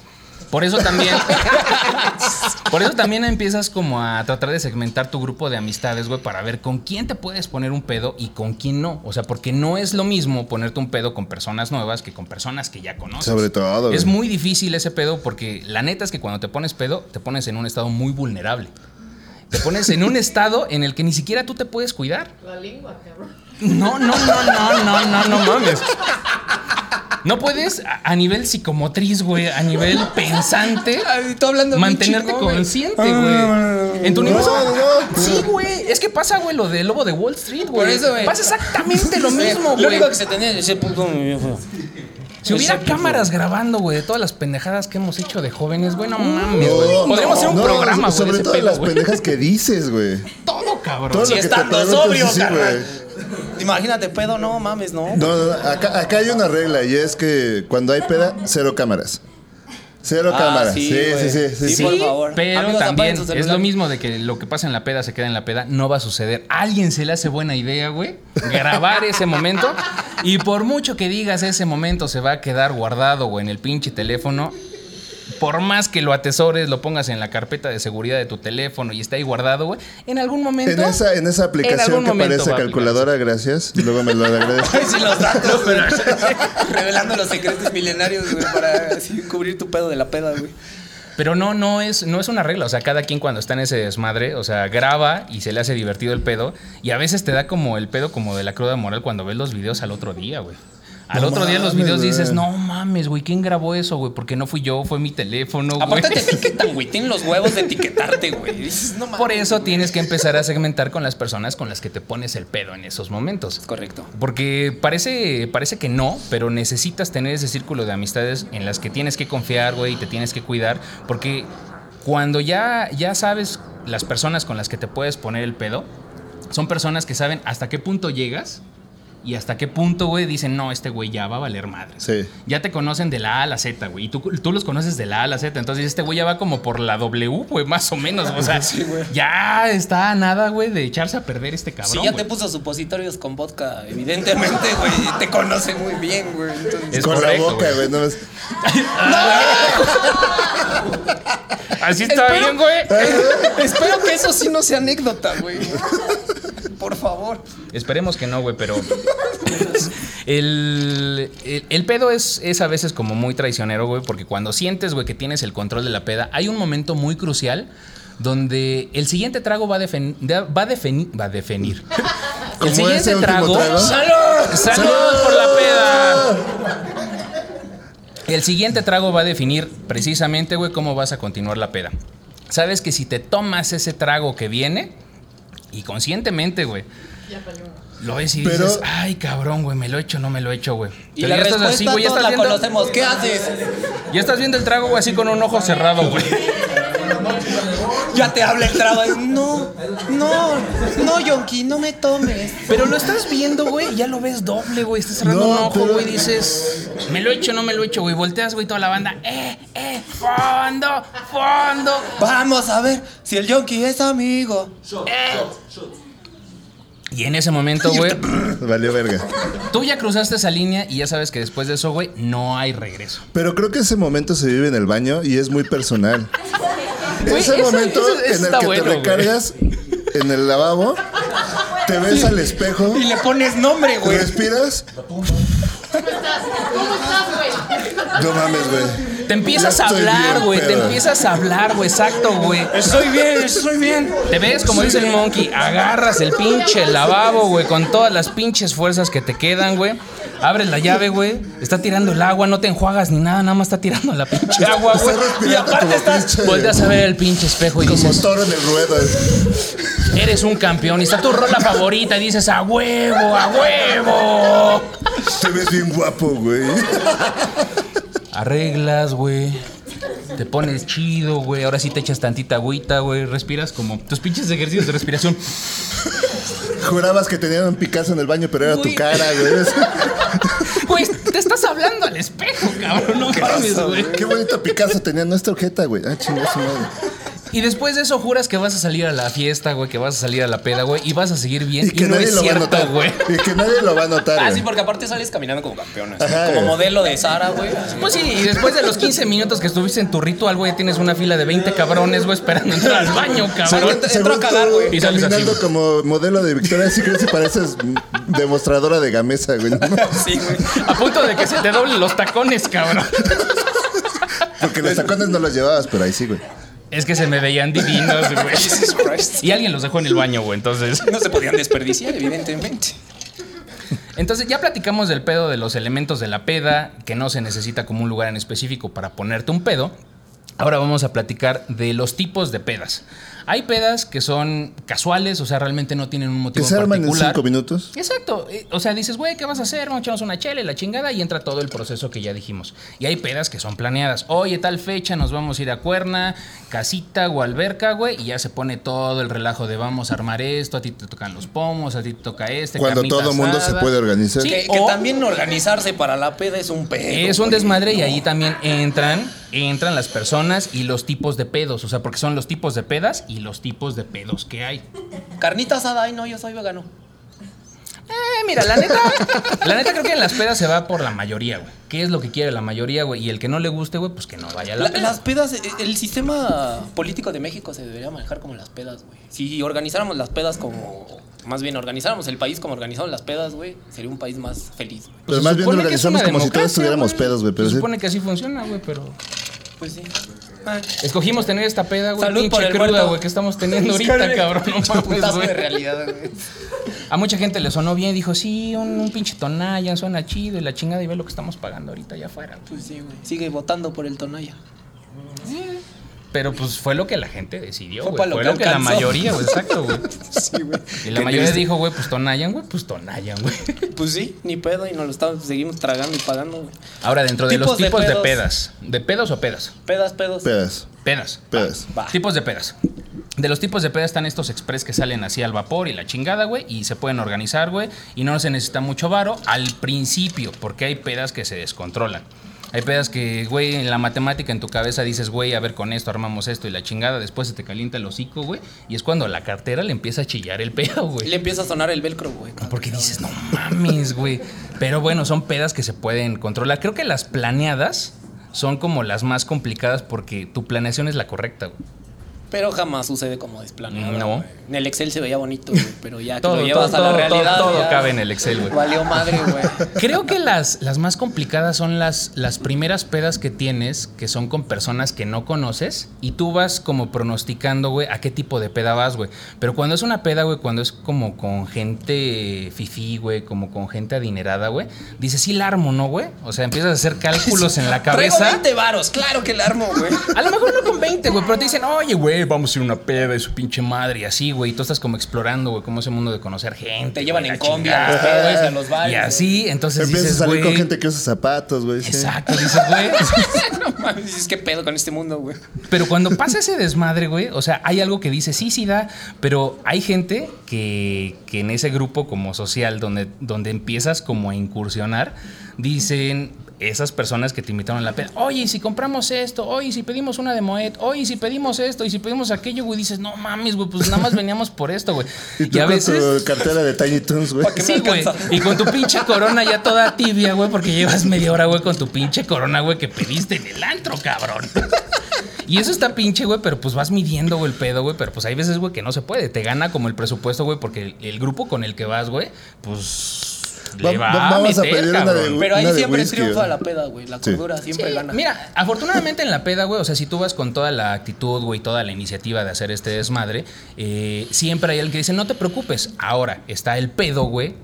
Por eso también. [LAUGHS] por eso también empiezas como a tratar de segmentar tu grupo de amistades, güey, para ver con quién te puedes poner un pedo y con quién no. O sea, porque no es lo mismo ponerte un pedo con personas nuevas que con personas que ya conoces. Sobre todo, Es güey. muy difícil ese pedo porque la neta es que cuando te pones pedo, te pones en un estado muy vulnerable. Te pones en un estado en el que ni siquiera tú te puedes cuidar. La lengua, cabrón. No, no, no, no, no, no, no mames. No puedes a, nivel psicomotriz, güey, a nivel pensante, hablando mantenerte güey. consciente, güey. En tu universo. no, no. Sí, güey. Es que pasa, güey, lo del lobo de Wall Street, güey. Por eso, güey. Pasa exactamente lo mismo, Lo güey. único que se tenía es ese puto. Si hubiera cámaras grabando, güey, de todas las pendejadas que hemos hecho de jóvenes, güey, no mames, No, güey. Podríamos hacer un no, programa, güey, de Sobre ese todo pedo, las pendejas que dices, güey. Todo, cabrón. Todo Si estando sobrio, sí, carnal. güey. Imagínate, pedo, no mames, no. No, no, no, acá, acá hay una regla y es que cuando hay peda, cero cámaras. Cero Ah, cámaras. sí, Sí, sí, sí, sí, Sí, sí. por favor. Pero Amigos, también es lo mismo de que lo que pasa en la peda se queda en la peda. No va a suceder. A alguien se le hace buena idea, güey, grabar ese momento. Y por mucho que digas ese momento se va a quedar guardado, güey, en el pinche teléfono. Por más que lo atesores, lo pongas en la carpeta de seguridad de tu teléfono y esté ahí guardado, güey. En algún momento. En esa, en esa aplicación algún que parece calculadora, gracias. Luego me lo agradezco. Ay, sí, los datos. [LAUGHS] Revelando los secretos milenarios, güey, para así cubrir tu pedo de la peda, güey. Pero no, no es, no es una regla. O sea, cada quien cuando está en ese desmadre, o sea, graba y se le hace divertido el pedo. Y a veces te da como el pedo como de la cruda moral cuando ves los videos al otro día, güey. Al No otro día los mames, videos dices, no mames, güey, ¿quién grabó eso, güey? Porque no fui yo, fue mi teléfono, güey. Aparte te [LAUGHS] etiquetan, güey. Tienen los huevos de etiquetarte, güey. No. Por eso tienes que empezar a segmentar con las personas con las que te pones el pedo en esos momentos. Correcto. Porque parece, parece que no, pero necesitas tener ese círculo de amistades en las que tienes que confiar, güey, y te tienes que cuidar. Porque cuando ya, ya sabes las personas con las que te puedes poner el pedo son personas que saben hasta qué punto llegas y hasta qué punto, güey, dicen, no, este güey ya va a valer madre. Sí. Ya te conocen de la A a la Z, güey. Y tú, tú los conoces de la A a la Z. Entonces este güey ya va como por la W, güey, más o menos. O sea, [LAUGHS] ya está a nada, güey, de echarse a perder este cabrón. Si ya güey. te puso supositorios con vodka, evidentemente, güey, te conoce muy bien, güey. Entonces, Es Con correcto, la boca, güey. güey. No ves- [LAUGHS] Así está Espero- bien, güey. [LAUGHS] Espero que eso sí no sea anécdota, güey. Por favor. Esperemos que no, güey, pero. El, el, el pedo es, es a veces como muy traicionero, güey, porque cuando sientes, güey, que tienes el control de la peda, hay un momento muy crucial donde el siguiente trago va a, defen- de- va a, va a definir. [LAUGHS] El siguiente trago. trago. ¡Salud! ¡Salud por la peda! [LAUGHS] El siguiente trago va a definir precisamente, güey, cómo vas a continuar la peda. Sabes que si te tomas ese trago que viene, y conscientemente, güey, lo ves y Pero- dices, ay, cabrón, güey, me lo he hecho, no me lo he hecho, güey. Y Pero la ya estás respuesta así, güey, ya todos estás la viendo, conocemos. ¿Qué haces? ya estás viendo el trago, güey, así con un ojo cerrado, güey. [LAUGHS] [LAUGHS] Ya te habla el trago. No, no, no, Yonki, no me tomes. Pero lo estás viendo, güey, ya lo ves doble, güey. Estás cerrando No, un ojo, güey, dices, me lo he hecho, no me lo he hecho, güey. Volteas, güey, toda la banda, eh, eh, fondo, fondo. Vamos a ver si el Yonki es amigo. Y en ese momento, güey, Valió verga. tú ya cruzaste esa línea y ya sabes que después de eso, güey, no hay regreso. Pero creo que ese momento se vive en el baño y es muy personal. [LAUGHS] Güey, ese eso- momento eso- eso en el que bueno, te güey. recargas en el lavabo, te ves al espejo, Y le pones nombre, güey. respiras. No mames, güey. Te empiezas a hablar, güey. Te empiezas a hablar, güey. Exacto, güey. Estoy bien, estoy bien. Te ves, como dice el monkey, agarras el pinche lavabo, güey, con todas las pinches fuerzas que te quedan, güey. Abres la llave, güey. Está tirando el agua, no te enjuagas ni nada, nada más está tirando la pinche agua, güey. Y aparte como estás. Volteas a ver el pinche espejo y Como dices, toro en el ruedo. eres un campeón. Y está tu rola favorita y dices, a huevo, a huevo. Te ves bien guapo, güey. Arreglas, güey. Te pones chido, güey. Ahora sí te echas tantita agüita, güey. Respiras como tus pinches ejercicios de respiración. Jurabas que tenían un Picasso en el baño, pero era tu cara, güey. Estás hablando al espejo, cabrón. No mames, güey. Qué bonito Picasso tenía nuestra ojeta, güey. Ah, chingada su madre. Y después de eso juras que vas a salir a la fiesta, güey, que vas a salir a la peda, güey, y vas a seguir bien. Y Y, que no nadie es lo va a cierto, notar. güey. Y que nadie lo va a notar. Ah, sí, porque aparte sales caminando como campeona. Ajá, como güey. modelo de Sara, güey. Pues sí, y después de los 15 minutos que estuviste en tu ritual, güey, tienes una fila de 20 cabrones, güey, esperando entrar al baño, cabrón. Según a cagar, güey. Y sales Caminando como modelo de Victoria Secret y pareces demostradora de gamesa, güey. Sí, güey. A punto de que se te doblen los tacones, cabrón. Porque los tacones no los llevabas, pero ahí sí, güey. Es que se me veían divinos, güey. [LAUGHS] Jesus Christ. Y alguien los dejó en el baño, güey, entonces. No se podían desperdiciar, evidentemente. Entonces ya platicamos del pedo de los elementos de la peda, que no se necesita como un lugar en específico para ponerte un pedo. Ahora vamos a platicar de los tipos de pedas. Hay pedas que son casuales, o sea, realmente no tienen un Que motivo se en arman en particular. cinco minutos. Exacto. eh, O sea, dices, güey, ¿qué vas a hacer? Vamos a echarnos una chela y la chingada y entra todo el proceso que ya dijimos. Y hay pedas que son planeadas. Oye, tal fecha nos vamos a ir a Cuerna, casita o alberca, güey, y ya se pone todo el relajo de vamos a armar esto, a ti te tocan los pomos, a ti te toca este. Cuando todo mundo se puede organizar. Sí, Que, que también organizarse para la peda es un pedo. es un desmadre y ahí también entran, entran las personas y los tipos de pedos. O sea, porque son los tipos de pedas y los tipos de pedos que hay. Carnita asada, ay no, yo soy vegano. Eh, mira, la neta, [LAUGHS] la neta creo que en las pedas se va por la mayoría, güey. ¿Qué es lo que quiere la mayoría, güey? Y el que no le guste, güey, pues que no vaya a la, La- peda. las pedas, eh, el sistema político de México se debería manejar como las pedas, güey. Si organizáramos las pedas como. Más bien, organizáramos el país como organizamos las pedas, güey, sería un país más feliz, güey. Pero se más bien organizamos como si todos democracia, estuviéramos güey. pedos, güey. Pero Se sí. supone que así funciona, güey, pero... Pues sí. Ah, Escogimos tener esta peda, güey, Salud por pinche el cruda, güey, que estamos teniendo [LAUGHS] ahorita, cabrón. No mames, güey. de realidad, güey. [LAUGHS] A mucha gente le sonó bien, dijo, sí, un, un pinche Tonayan suena chido y la chingada y ve lo que estamos pagando ahorita allá afuera. Pues sí, güey. Sigue votando por el Tonaya. Pero pues fue lo que la gente decidió, Fue güey. pa' lo Fue que lo que la mayoría, güey, exacto, güey. [LAUGHS] Sí, güey. Y la mayoría triste. dijo, güey, pues Tonayan, güey, pues Tonayan, güey. [LAUGHS] Pues sí, ni pedo y nos lo estamos, seguimos tragando y pagando, güey. Ahora, dentro de los Tipos de pedas, ¿de pedos o pedas? Pedas, pedos. Pedas. Pedas. Pedas. Va. Tipos de pedas. De los tipos de peda están estos express que salen así al vapor y la chingada, güey, y se pueden organizar, güey, y no se necesita mucho varo al principio, porque hay pedas que se descontrolan. Hay pedas que, güey, en la matemática en tu cabeza dices, güey, a ver, con esto armamos esto y la chingada, después se te calienta el hocico, güey, y es cuando a la cartera le empieza a chillar el pedo, [LAUGHS] güey. Le empieza a sonar el velcro, güey. Porque dices, no mames, güey. Pero bueno, son pedas que se pueden controlar. Creo que las planeadas son como las más complicadas porque tu planeación es la correcta, güey. Pero jamás sucede como desplaneado. No. En el Excel se veía bonito, güey, pero ya que Todo, lo llevas todo, a la todo, realidad. todo ya cabe en el Excel, güey. Valió madre, güey. [LAUGHS] Creo que las, las más complicadas son las, las primeras pedas que tienes, que son con personas que no conoces, y tú vas como pronosticando, güey, a qué tipo de peda vas, güey. Pero cuando es una peda, güey, cuando es como con gente fifí, güey, como con gente adinerada, güey, dices, sí la armo, ¿no, güey? O sea, empiezas a hacer cálculos [LAUGHS] en la Traigo cabeza. 20 varos, claro que la armo, güey. A lo mejor no con 20, güey, pero te dicen, oye, güey, vamos a ir a una peda de su pinche madre y así, güey. Y tú estás como explorando, güey, cómo es el mundo de conocer gente. Te llevan en combi a los pedos, los bares. Y así, entonces Empiezas dices, a salir con gente que usa zapatos, güey. Exacto, dices, güey. [LAUGHS] No mames, dices, ¿qué pedo con este mundo, güey? Pero cuando pasa ese desmadre, güey, o sea, hay algo que dice, sí, sí da, pero hay gente que, que en ese grupo como social, donde, donde empiezas como a incursionar, dicen esas personas que te invitaron a la peda, oye, ¿y si compramos esto, oye, ¿y si pedimos una de Moet, oye, ¿y si pedimos esto, y si pedimos aquello, güey, dices, no mames, güey, pues nada más veníamos por esto, güey. [LAUGHS] Y tú a con veces... tu cartera de Tiny Toons, güey. ¿Qué me Sí, güey. Y con tu pinche corona ya toda tibia, güey, porque llevas media hora, güey, con tu pinche corona, güey, que pediste en el antro, cabrón. Y eso está pinche, güey, pero pues vas midiendo, güey, el pedo, güey, pero pues hay veces, güey, que no se puede. Te gana como el presupuesto, güey, porque el, el grupo con el que vas, güey, pues le Va- va, va- a vamos a meter, pedir una de- cabrón. Pero ahí Una siempre whisky, triunfa la peda, güey. La Sí. cordura siempre Sí, gana. Mira, afortunadamente en la peda, güey, o sea, si tú vas con toda la actitud, güey, toda la iniciativa de hacer este desmadre, eh, siempre hay alguien que dice, no te preocupes. Ahora está el pedo, güey,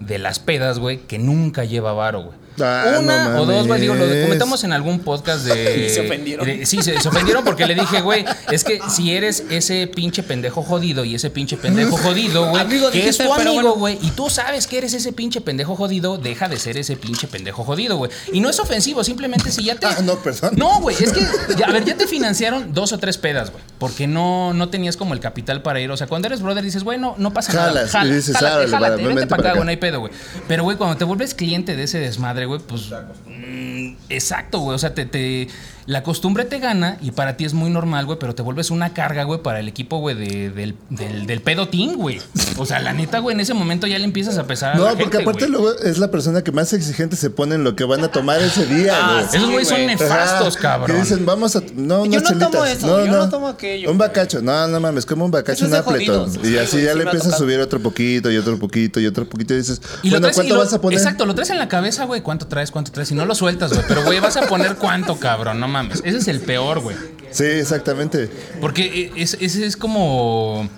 de las pedas, güey, que nunca lleva varo, güey. Ah, Una no o dos, güey, digo, lo comentamos en algún podcast de... [LAUGHS] Y se ofendieron. de- sí, se, se ofendieron porque le dije, güey, es que si eres ese pinche pendejo jodido y ese pinche pendejo [LAUGHS] jodido, güey, Amigo, que es dijiste, tu pero amigo, bueno. güey, y tú sabes que eres ese pinche pendejo jodido, deja de ser ese pinche pendejo jodido, güey. Y no es ofensivo, simplemente si ya te... Ah, no, perdón. No, güey, es que, ya, a ver, ya te financiaron dos o tres pedas, güey, porque no, no tenías como el capital para ir. O sea, cuando eres brother dices, güey, no, no pasa Jalas, nada. y Jala, dices, jálate, "Árale, jálate, vente para acá". güey, no hay pedo, güey. Pero, güey, cuando te vuelves cliente de ese desmadre, güey, pues... mm, Exacto, güey. O sea, te, te- la costumbre te gana y para ti es muy normal, güey, pero te vuelves una carga, güey, para el equipo, güey, de- del, del, del pedo team, güey. O sea, la neta, güey, en ese momento ya le empiezas a pesar a No, la porque gente, aparte luego es la persona que más exigente se pone en lo que van a tomar ese día, Ah, güey. sí, Esos güeyes son nefastos, Ajá, cabrón. Que dicen, vamos a. No, Yo no tomo chelitas. eso, yo no tomo aquello, Un bacacho. No, no mames, como un bacacho Appleton. jodidos. Y Sí, así ya sí le empiezas a subir otro poquito y otro poquito y otro poquito. Y dices, Y lo bueno, traes, ¿cuánto y lo- vas a poner? Exacto, lo traes en la cabeza, güey. ¿Cuánto traes? ¿Cuánto traes? Y no lo sueltas, güey. Pero, güey, vas a poner cuánto, cabrón. No mames. Ese es el peor, güey. Sí, exactamente. Porque es- ese es como.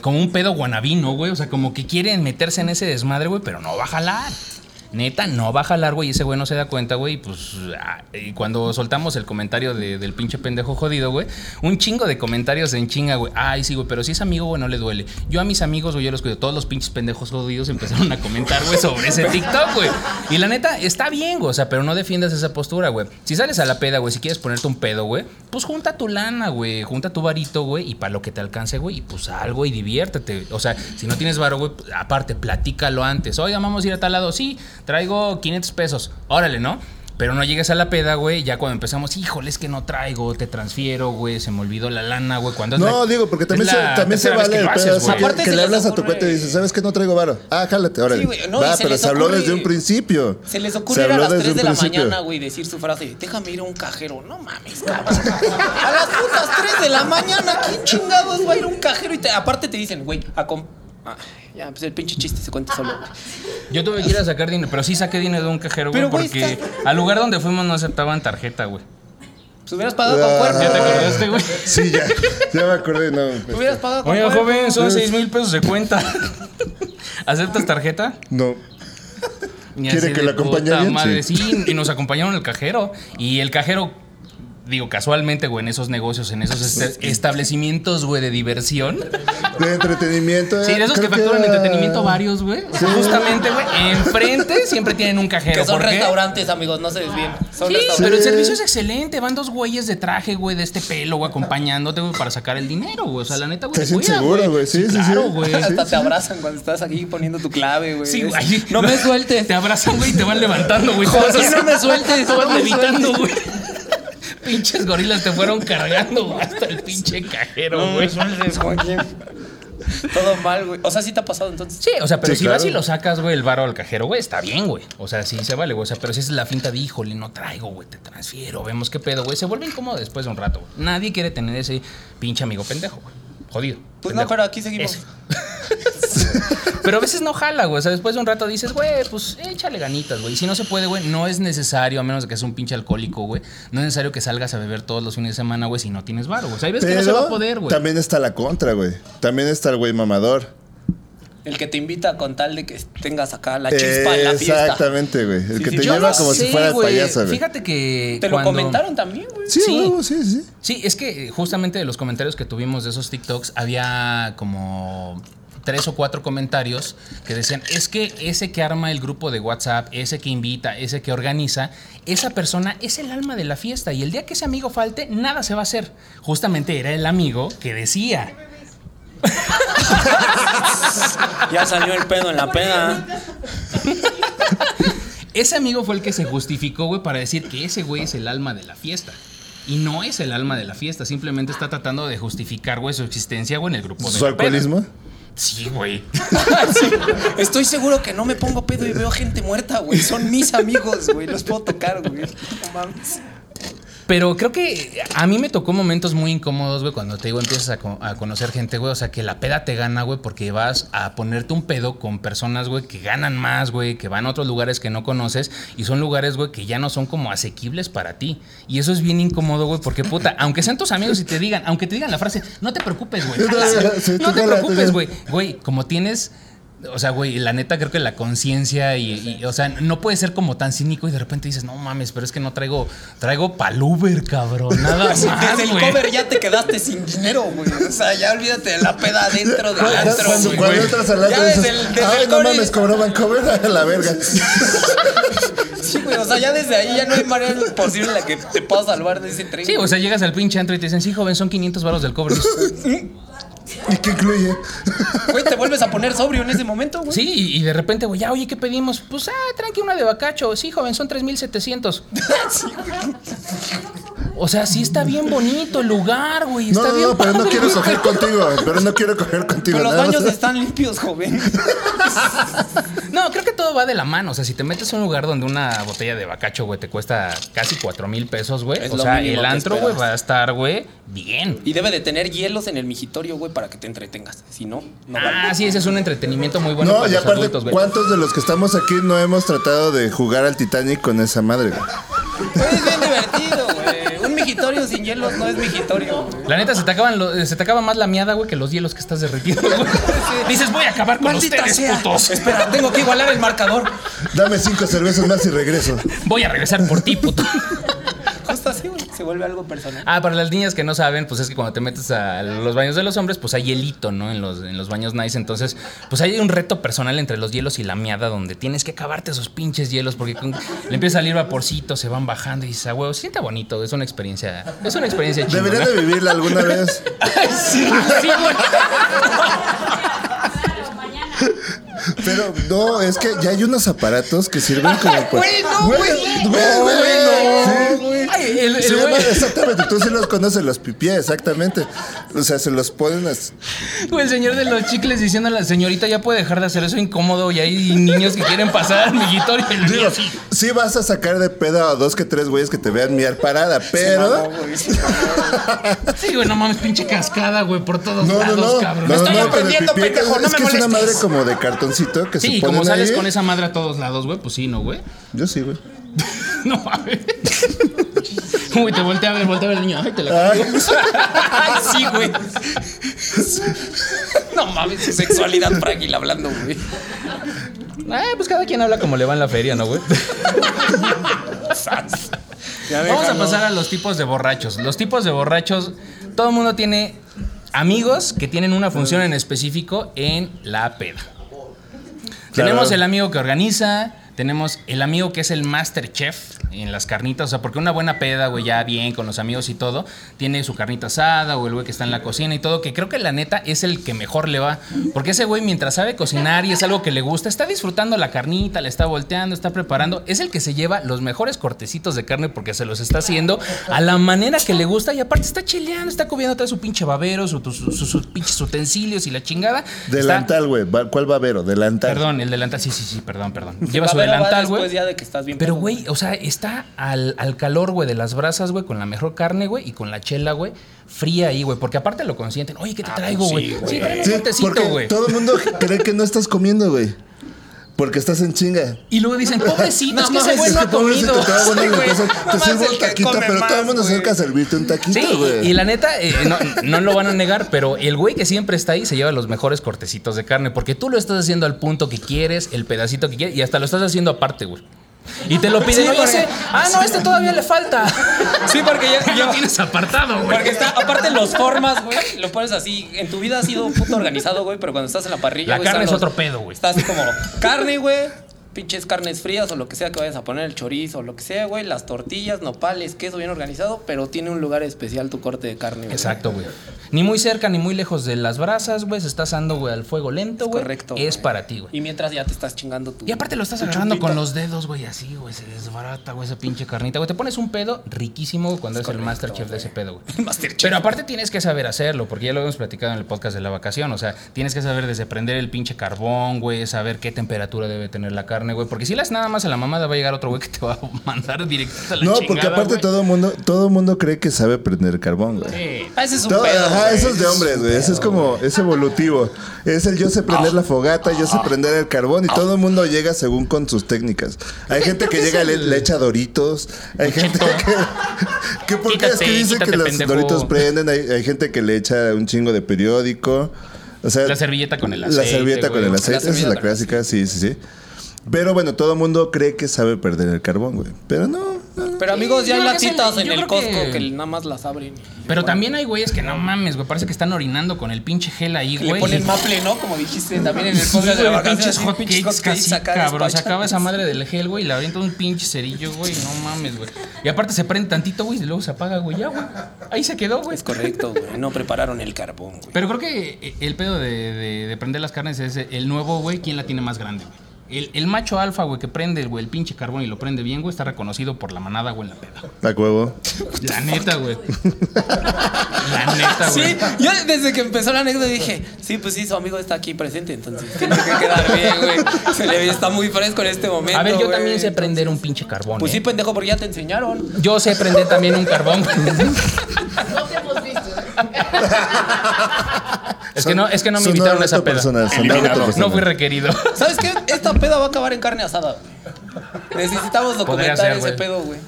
Como un pedo guanabino, güey. O sea, como que quieren meterse en ese desmadre, güey, pero no va a jalar. Neta, no va a jalar, güey. Y ese güey no se da cuenta, güey. Y pues, ah, y cuando soltamos el comentario de- del pinche pendejo jodido, güey, un chingo de comentarios en chinga, güey. Ay, sí, güey, pero si es amigo, güey, no le duele. Yo a mis amigos, güey, yo los cuido. Todos los pinches pendejos jodidos empezaron a comentar, güey, sobre ese TikTok, güey. Y la neta, está bien, güey. O sea, pero no defiendas esa postura, güey. Si sales a la peda, güey, si quieres ponerte un pedo, güey, pues junta tu lana, güey. Junta tu varito, güey. Y para lo que te alcance, güey, y pues algo y diviértete. O sea, si no tienes varo, güey, pues, aparte, platícalo antes. Oiga, vamos a ir a tal lado. Sí, traigo 500 pesos. Órale, ¿no? Pero no llegues a la peda, güey. Ya cuando empezamos, híjole, es que no traigo, te transfiero, güey. Se me olvidó la lana, güey. Cuando es No, la- digo, porque también se, también se vale el pedo que, Aparte que se le hablas a tu cuate y dices, ¿sabes qué? No traigo varo. Ah, jálate, órale. Sí, güey, no, Va, se pero se habló ocurre- desde un principio. Se les Se ocurre ir a las desde 3 un de la principio. mañana, güey, decir su frase, déjame ir a un cajero. No mames, cabrón. A las putas 3 de la mañana, ¿quién chingados va a ir a un cajero? Y te- aparte te dicen, güey, a com- ah, ya, pues el pinche chiste se cuenta solo, güey. [LAUGHS] Yo tuve que ir a sacar dinero, pero sí saqué dinero de un cajero, güey, Pero, güey, porque está- al lugar donde fuimos no aceptaban tarjeta, güey. Pues hubieras pagado con Ah. cuerpo. ¿Ya te acordaste, güey? [LAUGHS] Sí, ya. Ya me acordé, no. este, Hubieras pagado con Oiga, cuerpo. joven, son seis mil pesos de cuenta. [LAUGHS] ¿Aceptas tarjeta? No. Y ¿Quiere así que de lo acompañe puta alguien? Madre, Sí. sí. y nos acompañaron el cajero. Y el cajero digo, casualmente, güey, en esos negocios, en esos este- establecimientos, güey, de diversión. De entretenimiento. Sí, de esos que facturan era- entretenimiento varios, güey. Sea, justamente, güey, enfrente siempre tienen un cajero. Que son ¿Por qué? restaurantes, amigos, no se desvíen. Son Sí, restaurantes. pero el servicio es excelente. Van dos güeyes de traje, güey, de este pelo, güey, acompañándote, güey, para sacar el dinero, güey. O sea, la neta, güey. Te te seguro, güey. Sí, sí, sí. claro, güey. Hasta te abrazan cuando estás aquí poniendo tu clave, güey. Sí, güey. No me [LAUGHS] sueltes. Te abrazan, güey, y te van levantando, güey. Así, no me sueltes, Te no me levitando, güey. Pinches gorilas te fueron cargando güey, hasta el pinche cajero, güey. Todo mal, güey. O sea, sí te ha pasado entonces. Sí, o sea, pero Sí, si claro. vas y lo sacas, güey, el varo al cajero, güey, está bien, güey. O sea, sí se vale, güey. O sea, pero si es la finta de, híjole, no traigo, güey, te transfiero, vemos qué pedo, güey. Se vuelve incómodo después de un rato, güey. Nadie quiere tener ese pinche amigo pendejo, güey. Jodido. Pues no, pero aquí seguimos. [LAUGHS] [LAUGHS] Pero a veces no jala, güey. O sea, después de un rato dices, güey, pues échale ganitas, güey. Y si no se puede, güey, no es necesario, a menos de que seas un pinche alcohólico, güey. No es necesario que salgas a beber todos los fines de semana, güey, si no tienes varo, güey. O sea, hay veces que no se va a poder, güey. también está la contra, güey. También está el güey mamador. El que te invita con tal de que tengas acá la chispa en la fiesta. Exactamente, güey. El Sí, que sí, te yo lleva no como si fuera güey. payaso, güey. Fíjate que. Te lo comentaron también, güey. Sí, Sí. sí, sí. Sí, es que justamente de los comentarios que tuvimos de esos TikToks había como tres o cuatro comentarios que decían, es que ese que arma el grupo de WhatsApp, ese que invita, ese que organiza, esa persona es el alma de la fiesta y el día que ese amigo falte, nada se va a hacer. Justamente era el amigo que decía, [LAUGHS] Ya salió el pedo en la peda. ese amigo fue el que se justificó, güey, para decir que ese güey es el alma de la fiesta. Y no es el alma de la fiesta, simplemente está tratando de justificar, güey, su existencia, güey, en el grupo de ¿Su peda. Sí, güey. [LAUGHS] Estoy seguro que no me pongo pedo y veo gente muerta, güey. Son mis amigos, güey. Los puedo tocar, güey. No mames. Pero creo que a mí me tocó momentos muy incómodos, güey, cuando te digo, empiezas a, co- a conocer gente, güey. O sea, que la peda te gana, güey, porque vas a ponerte un pedo con personas, güey, que ganan más, güey, que van a otros lugares que no conoces y son lugares, güey, que ya no son como asequibles para ti. Y eso es bien incómodo, güey, porque puta, aunque sean tus amigos y te digan, aunque te digan la frase, no te preocupes, güey. [LAUGHS] No te preocupes, güey. Güey, como tienes. O sea, güey, la neta creo que la conciencia y, y, o sea, no puede ser como tan cínico y de repente dices, no mames, pero es que no traigo, traigo pa'l Uber, cabrón, [LAUGHS] nada más, Desde el cover ya te quedaste sin dinero, güey. O sea, ya olvídate de la peda dentro del Cuando, antro, cuando, güey. cuando entras al Ya antro desde dices, el- desde ay, el no cover- mames, cobraban cover a la verga. [LAUGHS] Sí, güey. O sea, ya desde ahí ya no hay manera posible en la que te puedas salvar de ese tren. Sí, o sea, llegas al pinche antro y te dicen, sí, joven, son 500 baros del cobre. [LAUGHS] ¿Y qué incluye? Güey, te vuelves a poner sobrio en ese momento, güey. Sí, y, y de repente, güey, ya, oye, ¿qué pedimos? Pues, ah, tranqui, una de bacacho. Sí, joven, son 3700. O sea, sí está bien bonito el lugar, güey. No, Está no, bien no, pero no quiero coger contigo, pero no quiero coger contigo. Pero los más. baños están limpios, joven. [LAUGHS] No, creo que todo va de la mano. O sea, si te metes a un lugar donde una botella de bacacho, güey, te cuesta casi 4 mil pesos, güey. Es O sea, el antro, güey, va a estar, güey, bien. Y debe de tener hielos en el migitorio, güey, para que te entretengas. Si no, no Ah, vale. sí, ese es un entretenimiento muy bueno No, para y los aparte, adultos, güey. ¿cuántos de los que estamos aquí no hemos tratado de jugar al Titanic con esa madre? güey? Güey, es bien divertido, güey. Un migitorio sin hielos no es migitorio. güey. La neta, se te, acaban lo- se te acaba más la miada, güey, que los hielos que estás derritiendo, güey. Dices, voy a acabar con Maldita ustedes, sea. putos. Espera, tengo que igualar el marcador. Dame cinco cervezas más y regreso. Voy a regresar por ti, puto. Se vuelve algo personal. Ah, para las niñas que no saben, pues es que cuando te metes a los baños de los hombres, pues hay hielito, ¿no? En los, en los baños nice. Entonces, pues hay un reto personal entre los hielos y la miada donde tienes que acabarte esos pinches hielos porque con- le empieza a salir vaporcito, se van bajando y dices, ah, huevo, se siente bonito. Es una experiencia, es una experiencia chingona. Deberían de vivirla alguna vez. [LAUGHS] Sí, sí, güey. Pero no, es que ya hay unos aparatos que sirven como para. Güey, no, güey. Güey, Sí. Ay, el- el exactamente, tú sí los conoces, los pipiés, exactamente. O sea, se los ponen así. El señor de los chicles diciendo a la señorita ya puede dejar de hacer eso incómodo y hay niños que quieren pasar al migitorio y el Digo, así. sí vas a sacar de pedo a dos que tres güeyes que te vean miar parada, pero. Sí, güey, no mames, pinche cascada, güey, por todos No, no, lados, no. cabrón. No, estoy no, el aprendiendo, pipí, pendejo, no es me que es una madre como de cartoncito que Sí, se y ponen como sales ahí. con esa madre a todos lados, güey, pues sí, ¿no, güey? Yo sí, güey. [LAUGHS] No mames. [LAUGHS] Uy, te voltea a ver, voltea a ver el niño. Ay, te la Ay, [LAUGHS] Ay, sí, güey. No mames, su sexualidad frágil hablando, güey. Eh, pues cada quien habla como le va en la feria, ¿no, güey? Vamos a pasar a los tipos de borrachos. Los tipos de borrachos, todo el mundo tiene amigos que tienen una función en específico en la peda. Tenemos el amigo que organiza, tenemos el amigo que es el master chef en las carnitas, o sea, porque una buena peda, güey, ya bien con los amigos y todo, tiene su carnita asada o el güey que está en la cocina y todo, que creo que la neta es el que mejor le va, porque ese güey mientras sabe cocinar y es algo que le gusta, está disfrutando la carnita, le está volteando, está preparando, es el que se lleva los mejores cortecitos de carne porque se los está haciendo a la manera que le gusta y aparte está chileando, está comiendo todo su pinche babero, su- su- su- sus pinches utensilios y la chingada. Delantal, güey. ¿Cuál babero? Delantal. Perdón, el delantal, sí, sí, sí, perdón, perdón. [LAUGHS] Lleva su Babero va delantal, después güey. ya de que estás bien Pero, güey, o sea, está al, al calor, güey, de las brasas, güey, con la mejor carne, güey, y con la chela, güey, fría ahí, güey. Porque aparte lo consienten. Oye, ¿qué te traigo, pues güey? sí, Sí, güey. Sí, porque güey. todo el mundo cree que no estás comiendo, güey. Porque estás en chinga. Y luego dicen, [LAUGHS] pobrecito, No es que ese güey no ha comido. te [LAUGHS] sirvo un taquito, pero todo el mundo se acerca a servirte un taquito, Sí, güey. y, y la neta, eh, no, no lo van a negar, pero el güey que siempre está ahí se lleva los mejores cortecitos de carne, porque tú lo estás haciendo al punto que quieres, el pedacito que quieres, y hasta lo estás haciendo aparte, güey. Y te lo piden, Sí, oye, ese, ah, no, este todavía le falta. Sí, porque ya, [LAUGHS] Ya ya- lo tienes apartado, güey. Porque está, aparte los formas, güey, lo pones así. En tu vida has sido puto organizado, güey, pero cuando estás en la parrilla, La carne es otro pedo, güey. Está así como carne, güey, pinches carnes frías o lo que sea que vayas a poner, el chorizo o lo que sea, güey, las tortillas, nopales, queso bien organizado, pero tiene un lugar especial tu corte de carne, güey. Exacto, güey. Ni muy cerca ni muy lejos de las brasas, güey. Se está asando, güey, al fuego lento, güey. Correcto. Es güey. para ti, güey. Y mientras ya te estás chingando tu. Y aparte lo estás agarrando chupito. con los dedos, güey, así, güey. Se desbarata, güey, esa pinche carnita, güey. Te pones un pedo riquísimo güey, cuando eres el masterchef de ese pedo, güey. [LAUGHS] Masterchef. Pero aparte tienes que saber hacerlo, porque ya lo hemos platicado en el podcast de la vacación. O sea, tienes que saber desde prender el pinche carbón, güey, saber qué temperatura debe tener la carne, güey. Porque si le haces nada más a la mamada, va a llegar otro güey que te va a mandar directo a la No, chingada, porque aparte güey. todo mundo, todo mundo cree que sabe prender carbón, güey. Sí. Ah, ese es un Todo- pedo. ajá, güey. eso es de hombres, güey. Eso es como, es evolutivo. Es el yo sé prender la fogata, yo sé prender el carbón y todo el mundo llega según con sus técnicas. Hay gente que llega, le, le echa doritos. Hay gente que, que porque es que dice que los pendejo. doritos prenden. Hay, hay gente que le echa un chingo de periódico. O sea, La servilleta con el la aceite. servilleta güey. con el aceite, esa es la servilleta clásica, sí, sí, sí. Pero bueno, todo el mundo cree que sabe perder el carbón, güey. Pero no. Pero amigos, ya hay latitas en el Costco que- que... nada más las abren. Pero también hay güeyes que no mames, güey. Parece que están orinando con el pinche gel ahí, güey. le ponen maple, ¿no? Como dijiste también en el podcast de la vacación. pinches hotcakes casi, cabrón. Se acaba esa madre del gel, güey, y le avienta un pinche cerillo, güey. No mames, güey. Y aparte se prende tantito, güey, y luego se apaga, güey. Ya, güey. Ahí se quedó, güey. Es correcto, güey. No prepararon el carbón, güey. Pero creo que el pedo de, de- de prender las carnes es el nuevo, güey, quién la tiene más grande, güey. El, el macho alfa, güey, que prende güey, el pinche carbón y lo prende bien, güey, está reconocido por la manada, güey, en la peda. A huevo. La neta, güey. La neta, güey. Sí, yo desde que empezó la anécdota dije, sí, pues sí, su amigo está aquí presente, entonces tiene que quedar bien, güey. Se le ve, está muy fresco en este momento. A ver, yo güey. también sé prender un pinche carbón. Pues ¿eh? sí, pendejo, porque ya te enseñaron. Yo sé prender también un carbón. [LAUGHS] [LAUGHS] es que no, es que no me invitaron a esa peda. No fui requerido. [LAUGHS] ¿Sabes qué? Esta peda va a acabar en carne asada. güey. Necesitamos documentar ser, ese güey. pedo, güey.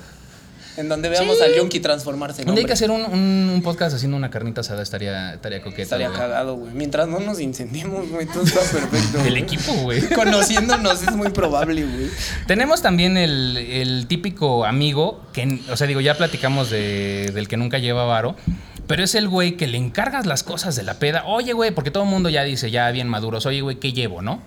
En donde veamos Sí. al yonki transformarse en Un día hay que hacer un, un- un podcast haciendo una carnita asada, estaría, estaría coqueta. Estaría güey. cagado, güey. Mientras no nos incendiemos, güey, todo está perfecto. [LAUGHS] El güey. equipo, güey. [LAUGHS] Conociéndonos es muy probable, güey. Tenemos también el, el típico amigo, que, o sea, digo, ya platicamos de- del que nunca lleva varo, pero es el güey que le encargas las cosas de la peda. Oye, güey, porque todo el mundo ya dice, ya bien maduros, oye, güey, ¿qué llevo, no?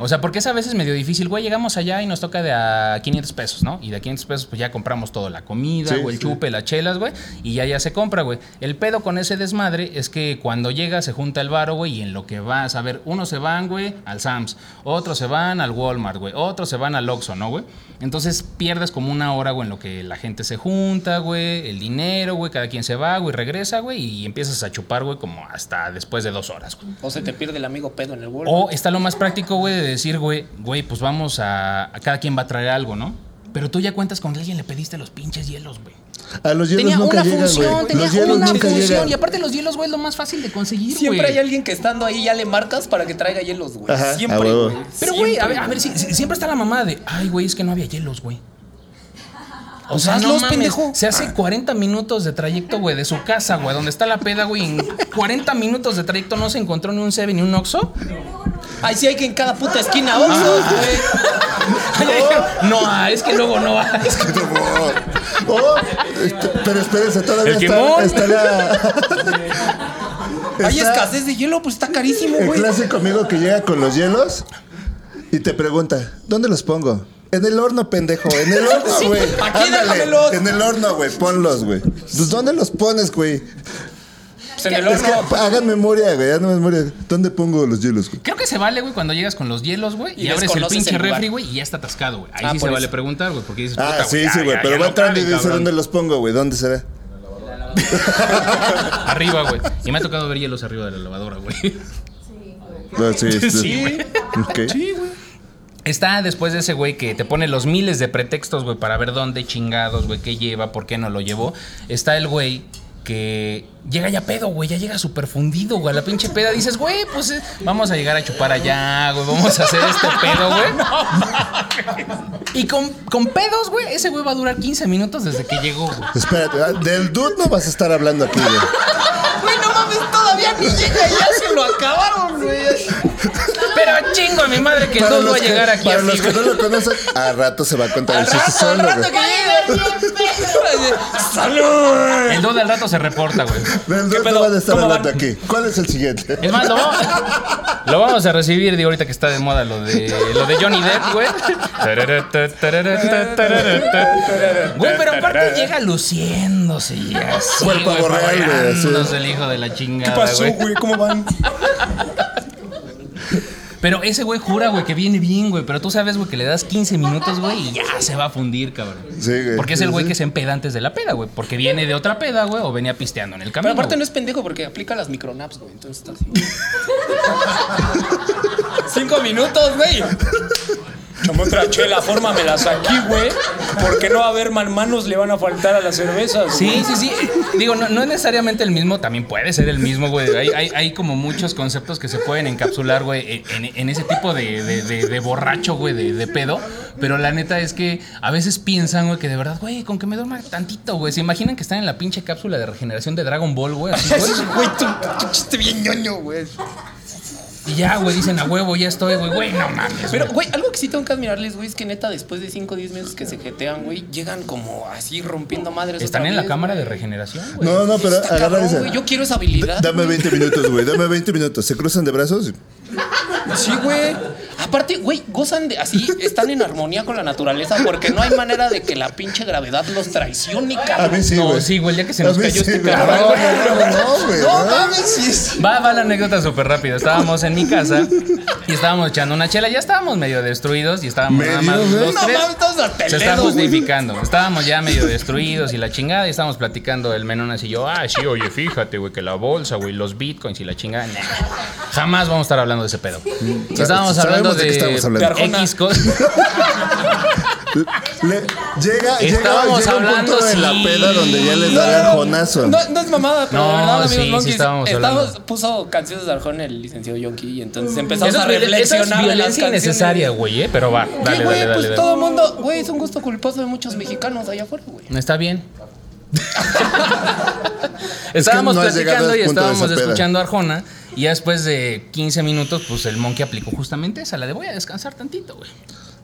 O sea, porque es a veces medio difícil, güey, llegamos allá y nos toca de a 500 pesos, ¿no? Y de a 500 pesos pues ya compramos todo, la comida, Sí, güey, el sí. chupe, las chelas, güey, y ya ya se compra, güey. El pedo con ese desmadre es que cuando llega se junta el varo, güey, y en lo que vas, a ver, unos se van, güey, al Sams, otros se van al Walmart, güey, otros se van al Oxxo, ¿no, güey? Entonces pierdes como una hora, güey, en lo que la gente se junta, güey, el dinero, güey, cada quien se va, güey, regresa, güey, y empiezas a chupar, güey, como hasta después de dos horas, güey. O se te pierde el amigo pedo en el vuelo. O está lo más práctico, güey, de decir, güey, güey, pues vamos a, a cada quien va a traer algo, ¿no? Pero tú ya cuentas con alguien le pediste los pinches hielos, güey. A los hielos Tenía nunca una llegan, función, güey. tenía Los hielos una nunca función. llegan. Y aparte los hielos, güey, es lo más fácil de conseguir, güey. Siempre hay alguien que estando ahí ya le marcas para que traiga hielos, güey. Ajá, Siempre, güey. Pero, güey, a ver, a ver, si- si- siempre está la mamá de, ay, güey, es que no había hielos, güey. [LAUGHS] O sea, no mames, pendejo. se hace 40 minutos de trayecto, güey, de su casa, güey, donde está la peda, güey. En 40 minutos de trayecto no se encontró ni un Seven ni un Oxxo. Ay, sí hay que en cada puta esquina Oxxos, Ah. güey. No, es que luego no hay. O Este, Pero espérense, todavía El está, quemón. está la- Hay escasez de hielo, pues está carísimo, el güey. clásico amigo que llega con los hielos y te pregunta, ¿dónde los pongo? En el horno, pendejo. En el horno, güey. aquí déjamelos. En el horno, güey. Ponlos, güey. Pues, ¿Dónde los pones, güey? Pues en el Es que hagan memoria, güey. Hagan memoria. ¿Dónde pongo los hielos, güey? Creo que se vale, güey, cuando llegas con los hielos, güey, y, Y abres el pinche el refri, güey, y ya está atascado, güey. Ahí Ah, sí se vale preguntar, güey, porque dices, Ah, puta, sí, sí, güey. Pero va no entrando y dice. ¿dónde los pongo, güey? ¿Dónde será? [LAUGHS] Arriba, güey. Y me ha tocado ver hielos arriba de la lavadora, güey. No, sí, sí. Sí, güey. Está después de ese güey que te pone los miles de pretextos, güey, para ver dónde chingados, güey, qué lleva, por qué no lo llevó. Está el güey que llega ya pedo, güey, ya llega súper fundido, güey, a la pinche peda. Dices, güey, pues eh, vamos a llegar a chupar allá, güey, vamos a hacer este pedo, güey. [LAUGHS] y con, con pedos, güey, ese güey va a durar 15 minutos desde que llegó, güey. Espérate, ah, del dude no vas a estar hablando aquí, güey. Güey, no mames, todavía ni llega, ya se lo acabaron, güey. [LAUGHS] Pero chingo a mi madre que no va a llegar aquí para así, los que güey. no lo conocen, a rato se va a contar el chiste Al solo, rato güey. que llegue. ¡Salud! El dude al rato se reporta, güey. Del dude pedo? van a estar ¿Cómo hablando van? aquí. ¿Cuál es el siguiente? Es más, lo vamos, lo vamos a recibir, digo, ahorita que está de moda lo de, lo de Johnny Depp, güey. Güey, pero aparte llega luciéndose y así, el güey, real, güey, así. el hijo de la chingada, ¿Qué pasó, güey. güey? ¿Cómo van? Pero ese güey jura, güey, que viene bien, güey. Pero tú sabes, güey, que le das 15 minutos, güey, y ya se va a fundir, cabrón. Sí, güey. Porque es el güey sí. que se empeda antes de la peda, güey. Porque viene de otra peda, güey, o venía pisteando en el camino. Pero aparte no es pendejo porque aplica las micronaps, güey. Entonces está así. [LAUGHS] Cinco minutos, güey. Chamo otra chela, fórmamelas aquí, güey. Porque no va a haber man- manos, le van a faltar a las cervezas. Sí, sí, sí. Digo, no, no es necesariamente el mismo, también puede ser el mismo, güey. Hay, hay, hay como muchos conceptos que se pueden encapsular, güey, en, en ese tipo de, de- de- de borracho, güey, de, de pedo. Pero la neta es que a veces piensan, güey, que de verdad, güey, con que me duerma tantito, güey. Se imaginan que están en la pinche cápsula de regeneración de Dragon Ball, güey. así, güey. [LAUGHS] Güey, tú chiste bien ñoño, güey. Y ya, güey, dicen a huevo, ya estoy, güey, güey, no mames. Pero, güey. algo que sí tengo que admirarles, güey, es que neta, después de 5 o 10 meses que se jetean, güey, llegan como así rompiendo madres. Están otra en la cámara de regeneración, güey. No, no, pero Está agarra cabrón, güey. Yo quiero esa habilidad. Dame 20 minutos, güey. Dame 20 minutos. Se cruzan de brazos. y- Sí, güey. Aparte, güey, gozan de así, están en armonía con la naturaleza porque no hay manera de que la pinche gravedad los traicione, A cabrón. mí sí, No, güey. sí, güey, ya que se A nos cayó sí, este cabrón. No, no, no, [LAUGHS] güey. No mames, sí es. Va, va la anécdota súper rápida. Estábamos en mi casa y estábamos echando una chela. Ya estábamos medio destruidos y estábamos nada ¿Medio, más dos, No tres. mames, Se está güey. justificando. Estábamos ya medio destruidos y la chingada. Y estábamos platicando el menón así yo. Ah, sí, oye, fíjate, güey, que la bolsa, güey, los bitcoins y la chingada. nah. Jamás vamos a estar hablando de ese pedo. Estábamos Sabemos hablando de de, qué estamos hablando. De. X cosas. [LAUGHS] Le- llega, llega, Estábamos llega un hablando, punto en la sí. peda donde ya les da el arjonazo. No, no es mamada, pero No, de verdad, amigos sí, sí estábamos estábamos- puso canciones de Arjona el licenciado Yonki y entonces empezamos Eso a es, eso es reflexionar de las violencia innecesaria, güey, ¿eh? Pero va, ¿Qué, dale, güey? dale, dale. pues dale. todo el mundo, güey, es un gusto culposo de muchos mexicanos allá afuera, güey. Está bien. [LAUGHS] estábamos platicando y estábamos escuchando a Arjona. Y ya después de 15 minutos, pues el monkey aplicó justamente esa, la de voy a descansar tantito, güey.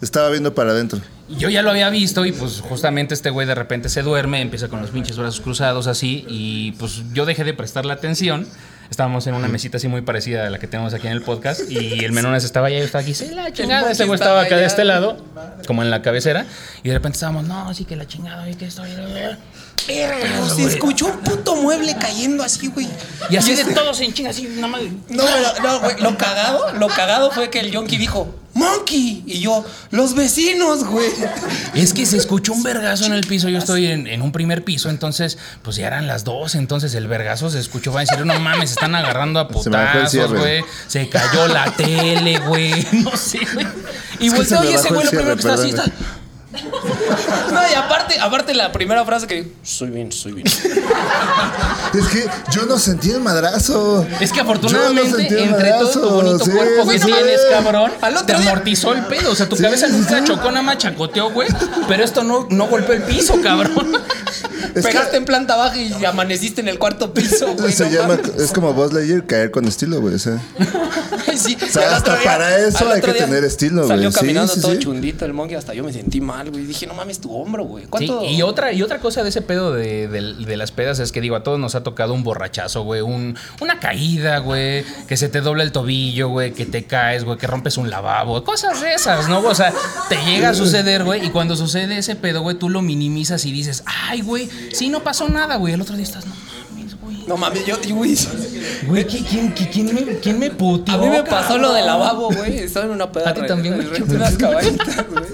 Estaba viendo para adentro. Y yo ya lo había visto y pues justamente este güey de repente se duerme, empieza con los pinches brazos cruzados así y pues yo dejé de prestarle atención. Estábamos en una mesita así muy parecida a la que tenemos aquí en el podcast y [LAUGHS] el menones estaba allá y yo estaba aquí, sí, la chingada. Ese güey estaba acá de este lado, como en la cabecera y de repente estábamos, no, sí que la chingada, y que estoy... Pero se escuchó un puto mueble cayendo así, güey. Y así de ese- todos en chinga, así, nada más. No, pero, no, güey. Lo cagado, lo cagado fue que el Yonki dijo, Monkey. Y yo, los vecinos, güey. Es que se escuchó un vergazo en el piso. Yo estoy en, en un primer piso, entonces, pues ya eran las dos. Entonces el vergazo se escuchó. Va a decir, no mames, se están agarrando a [LAUGHS] putazos, güey. Se cayó la tele, güey. [LAUGHS] No sé, güey. Y volteo ese güey lo primero que está así está. No, y aparte, aparte la primera frase que dijo, soy bien, soy bien. Es que yo no sentí el madrazo. Es que Yo no afortunadamente, sentí el entre todo tu madrazo, bonito sí, cuerpo que sí, tienes, cabrón, Al otro te día- amortizó el pedo. O sea, tu Sí, cabeza sí, nunca sí. chocó, nada más chacoteó, güey. Pero esto no, no golpeó el piso, cabrón. [LAUGHS] Es Pegaste que- en planta baja y amaneciste en el cuarto piso, güey. Se no llama, mames. es como Buzz Lightyear, caer con estilo, güey. O sea, [LAUGHS] sí. O hasta día- para eso hay que tener estilo, Salió güey. Sí, caminando sí, todo sí. chundito el monkey, hasta yo me sentí mal, güey. Dije, no mames, tu hombro, güey. Sí, ¿Cuánto? y otra, y otra cosa de ese pedo de, de- de las pedas es que digo, a todos nos ha tocado un borrachazo, güey, un, una caída, güey, que se te dobla el tobillo, güey, que te caes, güey, que rompes un lavabo, cosas de esas, ¿no? O sea, te llega a suceder, güey, y cuando sucede ese pedo, güey, tú lo minimizas y dices, ay, güey, sí, no pasó nada, güey. El otro día estás, no mames, güey. No mames, yo, güey. Güey, ¿qui- ¿quién, qui- quién, me, quién me puteó? A mí me pasó lo del lavabo, güey. Estaba en una peda. ¿A ti también, unas [LAUGHS] cabañitas, güey.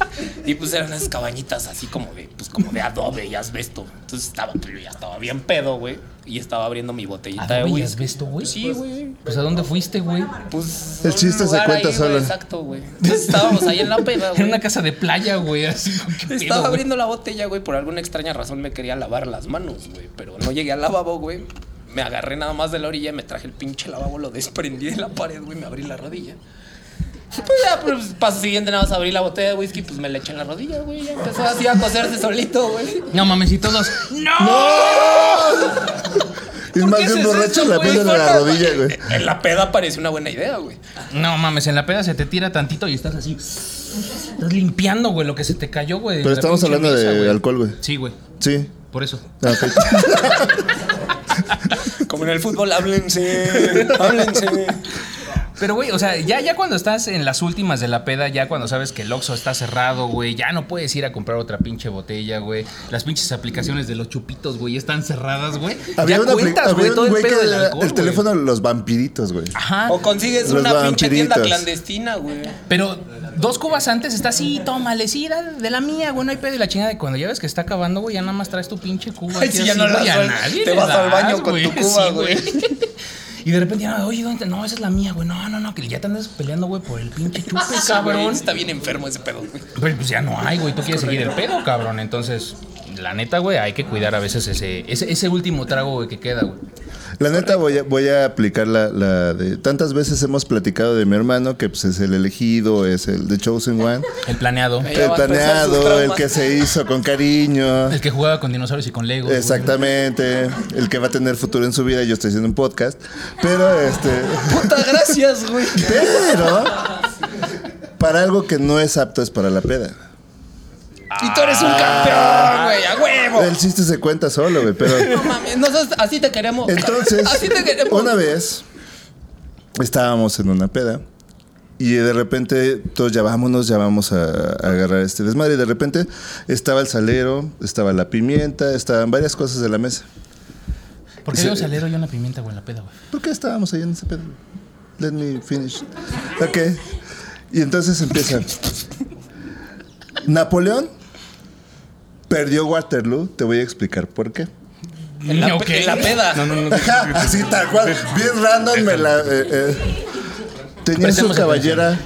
Y pues eran unas cabañitas así como de, pues como de adobe y asbesto. Entonces estaba, pues, yo ya estaba bien pedo, güey. Y estaba abriendo mi botellita de ¿Adobe y whisky. asbesto, güey? Sí, güey. Pues ¿a dónde fuiste, güey? Pues. El chiste se cuenta ahí, solo. güey, Exacto, güey. Entonces estábamos ahí en la peda, [LAUGHS] En güey. una casa de playa, güey, así. ¿qué pedo, Estaba abriendo la botella, güey. Por alguna extraña razón me quería lavar las manos, güey. Pero no llegué al lavabo, güey. Me agarré nada más de la orilla, me traje el pinche lavabo, lo desprendí de la pared, güey. Me abrí la rodilla. [LAUGHS] Pues ya, pues paso siguiente, nada más abrí la botella de whisky, pues me la eché en la rodilla, güey. Ya empezó así a coserse solito, güey. No mames, y todos. ¡No! es ¿Por más de un borracho la güey? en la rodilla, güey. En la peda parece una buena idea, güey. No mames, en la peda se te tira tantito y estás así. Estás limpiando, güey, lo que se te cayó, güey. Pero estamos hablando mesa, de güey. alcohol, güey. Sí, güey. Sí. Por eso. Ah. [LAUGHS] Como en el fútbol, háblense, háblense. Pero, güey, o sea, ya, ya cuando estás en las últimas de la peda, ya cuando sabes que el Oxxo está cerrado, güey, ya no puedes ir a comprar otra pinche botella, güey. Las pinches aplicaciones de los chupitos, güey, están cerradas, güey. Había, ya una cuentas, güey, todo el pedo del alcohol, el teléfono de los vampiritos, güey. Ajá. O consigues Los una pinche tienda vampiritos. clandestina, güey. Pero dos cubas antes está así, tómale, sí, de la mía, güey, no hay pedo. Y la chingada de cuando ya ves que está acabando, güey, ya nada más traes tu pinche cuba. Ay, sí, ya no la güey, a sueltas. nadie Te vas al baño con güey. tu cuba, Sí, güey. Y de repente, ya, oye, ¿dónde? No, esa es la mía, güey. No, no, no, que ya te andas peleando, güey, por el pinche [LAUGHS] chupe, Sí, güey, cabrón. Está bien enfermo ese pedo, güey. Pero pues ya no hay, güey. Tú quieres seguir el pedo, cabrón. Entonces, la neta, güey, hay que cuidar a veces ese, ese, ese último trago, güey, que queda, güey. La neta voy a, voy a aplicar la, la de... Tantas veces hemos platicado de mi hermano, que pues es el elegido, es el The Chosen One. [LAUGHS] El planeado. El planeado, el que se hizo con cariño. El que jugaba con dinosaurios y con Legos. güey. Exactamente. El que va a tener futuro en su vida. Yo estoy haciendo un podcast. Pero este... [LAUGHS] Puta, gracias, güey. Pero... Para algo que no es apto es para la peda. Y tú eres un campeón, güey, a huevo. El chiste se cuenta solo, güey. Pero... No mames, nosotros así te queremos. Entonces, así te queremos. una vez estábamos en una peda y de repente todos ya vámonos, ya vamos a, a agarrar este desmadre. Y de repente estaba el salero, estaba la pimienta, estaban varias cosas de la mesa. ¿Por qué yo salero y una pimienta, güey, en la peda, güey? ¿Por qué estábamos ahí en ese pedo? Let me finish. Ok. Y entonces empieza. [LAUGHS] Napoleón perdió Waterloo. Te voy a explicar por qué. En la, en la peda. No, no, no. Ajá, así tal cual. Bien random me la. eh, eh. Tenía su caballera.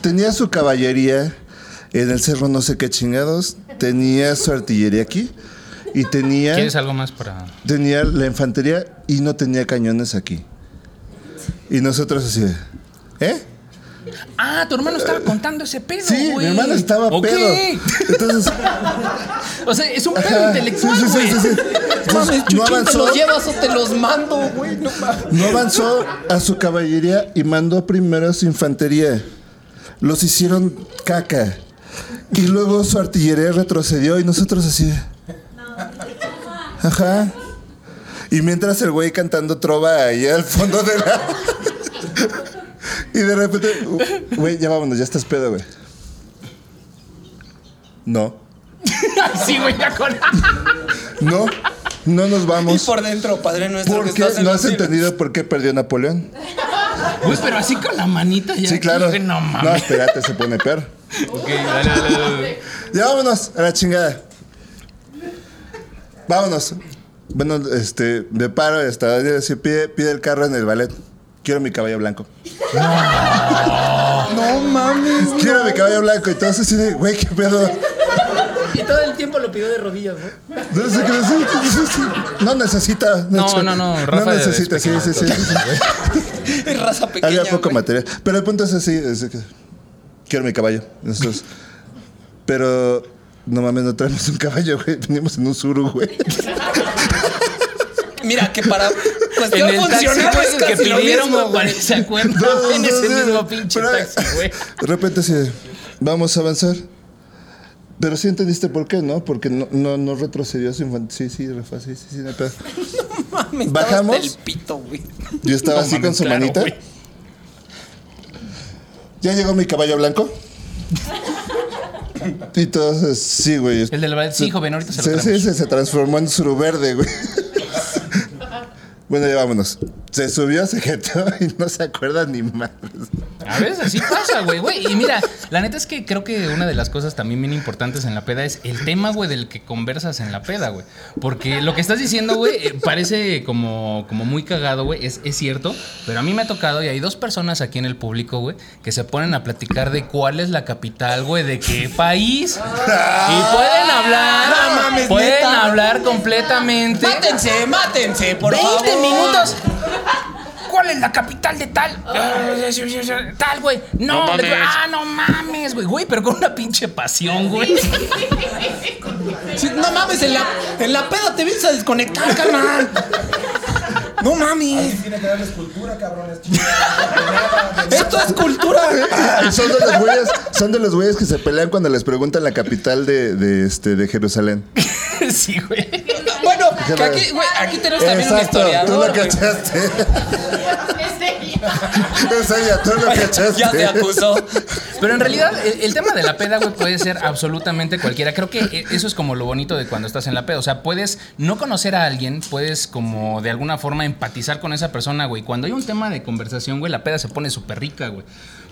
Tenía su caballería en el cerro no sé qué chingados. Tenía su artillería aquí. Y tenía. ¿Quieres algo más para.? Tenía la infantería y no tenía cañones aquí. Y nosotros así de. ¿Eh? Ah, tu hermano estaba contando ese pedo, Sí, güey. mi hermano estaba Ok. pedo. Entonces. [LAUGHS] O sea, es un pedo ajá, intelectual, sí, sí, güey. sí, sí, sí. No mames, no Chuchín, ¿te avanzó. los llevas o te los mando, güey? No mames. No avanzó a su caballería y mandó primero a su infantería. Los hicieron caca. Y luego su artillería retrocedió y nosotros así. de- Ajá. Y mientras el güey cantando trova ahí al fondo de la. [LAUGHS] y de repente, "Uh, güey, ya vámonos, ya estás pedo, güey. No. [LAUGHS] sí, güey, ya con. [LAUGHS] No. No nos Y vamos. por dentro, padre nuestro ¿Por que qué? estás en ¿No has entendido por qué perdió Napoleón? Güey, pero así con la manita ya. Sí, claro. No No, mames. espérate, se pone peor. Ok, dale, dale, dale. Ya vámonos a la chingada. Vámonos. Bueno, este, me paro hasta así, pide, pide el carro en el ballet. Quiero mi caballo blanco. No mames. Quiero mi caballo blanco. Y todos así de, güey, qué pedo. Y todo el tiempo lo pidió de rodillas, ¿no? No. No necesita. No, no, no, Rafa No necesita, es sí, sí, sí. sí. [LAUGHS] Es raza pequeña. Había poco güey. material. Pero el punto es así, es que quiero mi caballo. Nosotros- Pero no mames, no traemos un caballo, güey. Venimos en un suru, güey. [LAUGHS] Mira, que para En cuestión el taxi, funcional es que lo pidieron, mismo, güey. ¿se acuerdan? No, en no, ese sí, mismo pinche pero- taxi, güey. De repente de, vamos a avanzar. Pero sí entendiste por qué, ¿no? Porque no, no, no retrocedió su infancia. Sí, sí, Rafa, sí, sí, sí, no. [LAUGHS] Mames, Bajamos. hasta el pito, güey. Yo estaba No así mames, con su claro, manita. Ya llegó mi caballo blanco. [LAUGHS] Y todos, sí, güey. El del ballet, sí, joven, ahorita se lo Sí, sí, sí, se transformó en suru verde, güey. Bueno, ya vámonos. Se subió, se jetó y no se acuerda ni más. A veces así pasa, güey, güey. Y mira, la neta es que creo que una de las cosas también bien importantes en la peda es el tema, güey, del que conversas en la peda, güey. Porque lo que estás diciendo, güey, eh, parece como, como muy cagado, güey. Es, es cierto, pero a mí me ha tocado y hay dos personas aquí en el público, güey, que se ponen a platicar de cuál es la capital, güey, de qué país. Y pueden hablar, No mames, pueden neta. hablar completamente. Mátense, mátense, por 20 favor. minutos. ¿Cuál es la capital de tal? Tal, güey. No, No ah, no mames, güey. Güey, pero con una pinche pasión, güey. Sí, no mames, en la, en la peda te vienes a desconectar, carnal. No mames. Tiene que darles cultura, cabrones. Esto es cultura. Y son de los güeyes, son de los güeyes que se pelean cuando les preguntan la capital de, de, este, de Jerusalén. [LAUGHS] sí, güey. Que aquí, güey, aquí tenemos también un Exacto, tú historiador. lo güey. cachaste. [LAUGHS] Es ella, tú lo cachaste. Ya se acusó. Pero en realidad, el, el tema de la peda, güey, puede ser absolutamente cualquiera. Creo que eh, eso es como lo bonito de cuando estás en la peda. O sea, puedes no conocer a alguien, puedes como de alguna forma empatizar con esa persona, güey. Cuando hay un tema de conversación, güey, la peda se pone súper rica, güey.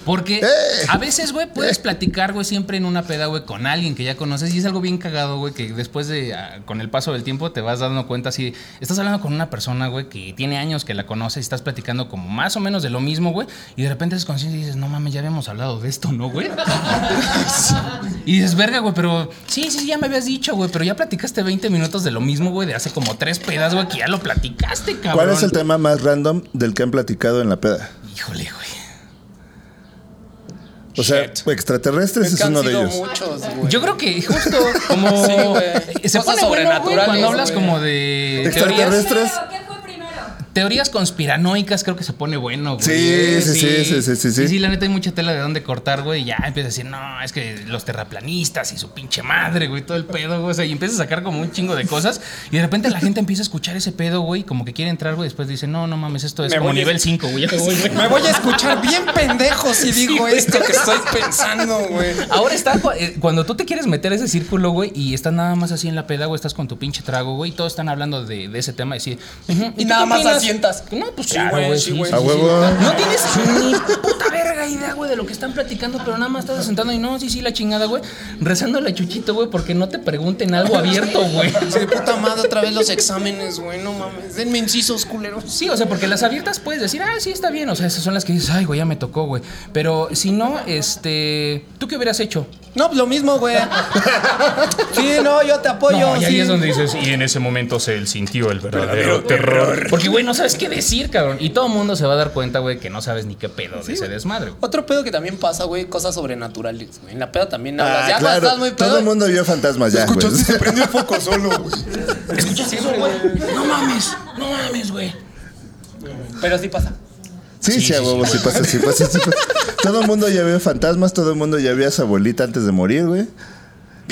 Porque Eh. a veces, güey, puedes platicar, güey, siempre en una peda, güey, con alguien que ya conoces. Y es algo bien cagado, güey, que después de, ah, con el paso del tiempo, te vas dando cuenta si estás hablando con una persona, güey, que tiene años que la conoces y estás platicando como más o menos de lo mismo, güey. Y de repente es consciente y dices, no mames, ya habíamos hablado de esto, ¿no, güey? [LAUGHS] y dices, verga, güey, pero sí, sí, ya me habías dicho, güey, pero ya platicaste 20 minutos de lo mismo, güey, de hace como tres pedas, güey, que ya lo platicaste, cabrón. ¿Cuál es el tema más random del que han platicado en la peda? Híjole, güey. O sea, extraterrestres Es que uno de ellos. muchos. Yo creo que justo como Sí, se Cosas pone bueno, güey, sobrenaturales, cuando hablas güey. como de teorías, Extraterrestres. ¿Qué fue primero? Teorías conspiranoicas, creo que se pone bueno, güey. Sí, sí, sí, sí, sí, sí, sí. Y sí, la neta hay mucha tela de dónde cortar, güey, y ya empieza a decir, "No, es que los terraplanistas y su pinche madre, güey, todo el pedo, güey." O sea, y empieza a sacar como un chingo de cosas y de repente la gente empieza a escuchar ese pedo, güey, como que quiere entrar, güey, después dice, "No, no mames, esto es Me como voy a- nivel 5, güey." [LAUGHS] me voy, güey. Me voy a escuchar bien pendejo si digo güey. esto que estoy pensando, güey. Ahora está eh, cuando tú te quieres meter a ese círculo, güey, y estás nada más así en la peda, güey, estás con tu pinche trago, güey, y todos están hablando de, de ese tema y sí. ujú, Y nada más opinas? Asientas. No, pues Sí, güey, sí, güey. A huevo. No tienes ni puta verga idea, güey, de lo que están platicando, pero nada más estás sentado y no, sí, sí, la chingada, güey, rezando la chuchito, güey, porque no te pregunten algo abierto, güey. [LAUGHS] Sí, de puta madre, otra vez los exámenes, güey, no mames. Denme incisos, culeros. Sí, o sea, porque las abiertas puedes decir, ah, sí, está bien. O sea, esas son las que dices, ay, güey, ya me tocó, güey. Pero si no, este. ¿Tú qué hubieras hecho? No, pues lo mismo, güey. Sí, no, yo te apoyo. No, y ahí sí. es donde dices, y en ese momento se sintió el verdadero terror. Porque, güey, no sabes qué decir, cabrón. Y todo el mundo se va a dar cuenta, güey, que no sabes ni qué pedo de ese desmadre. Otro pedo que también pasa, güey, cosas sobrenaturales, güey. En la peda también hablas. Ah, ya cuando claro. estás muy pedo. Todo el mundo vio fantasmas ya, güey. se prendió el foco solo, güey. [LAUGHS] ¿Escuchas eso, güey? No mames, no mames, güey. Pero sí pasa. Sí, sí, Sí, a sí, huevo, sí pasa, sí pasa, sí pasa. Todo el mundo ya vio fantasmas, todo el mundo ya vio a su abuelita antes de morir, güey.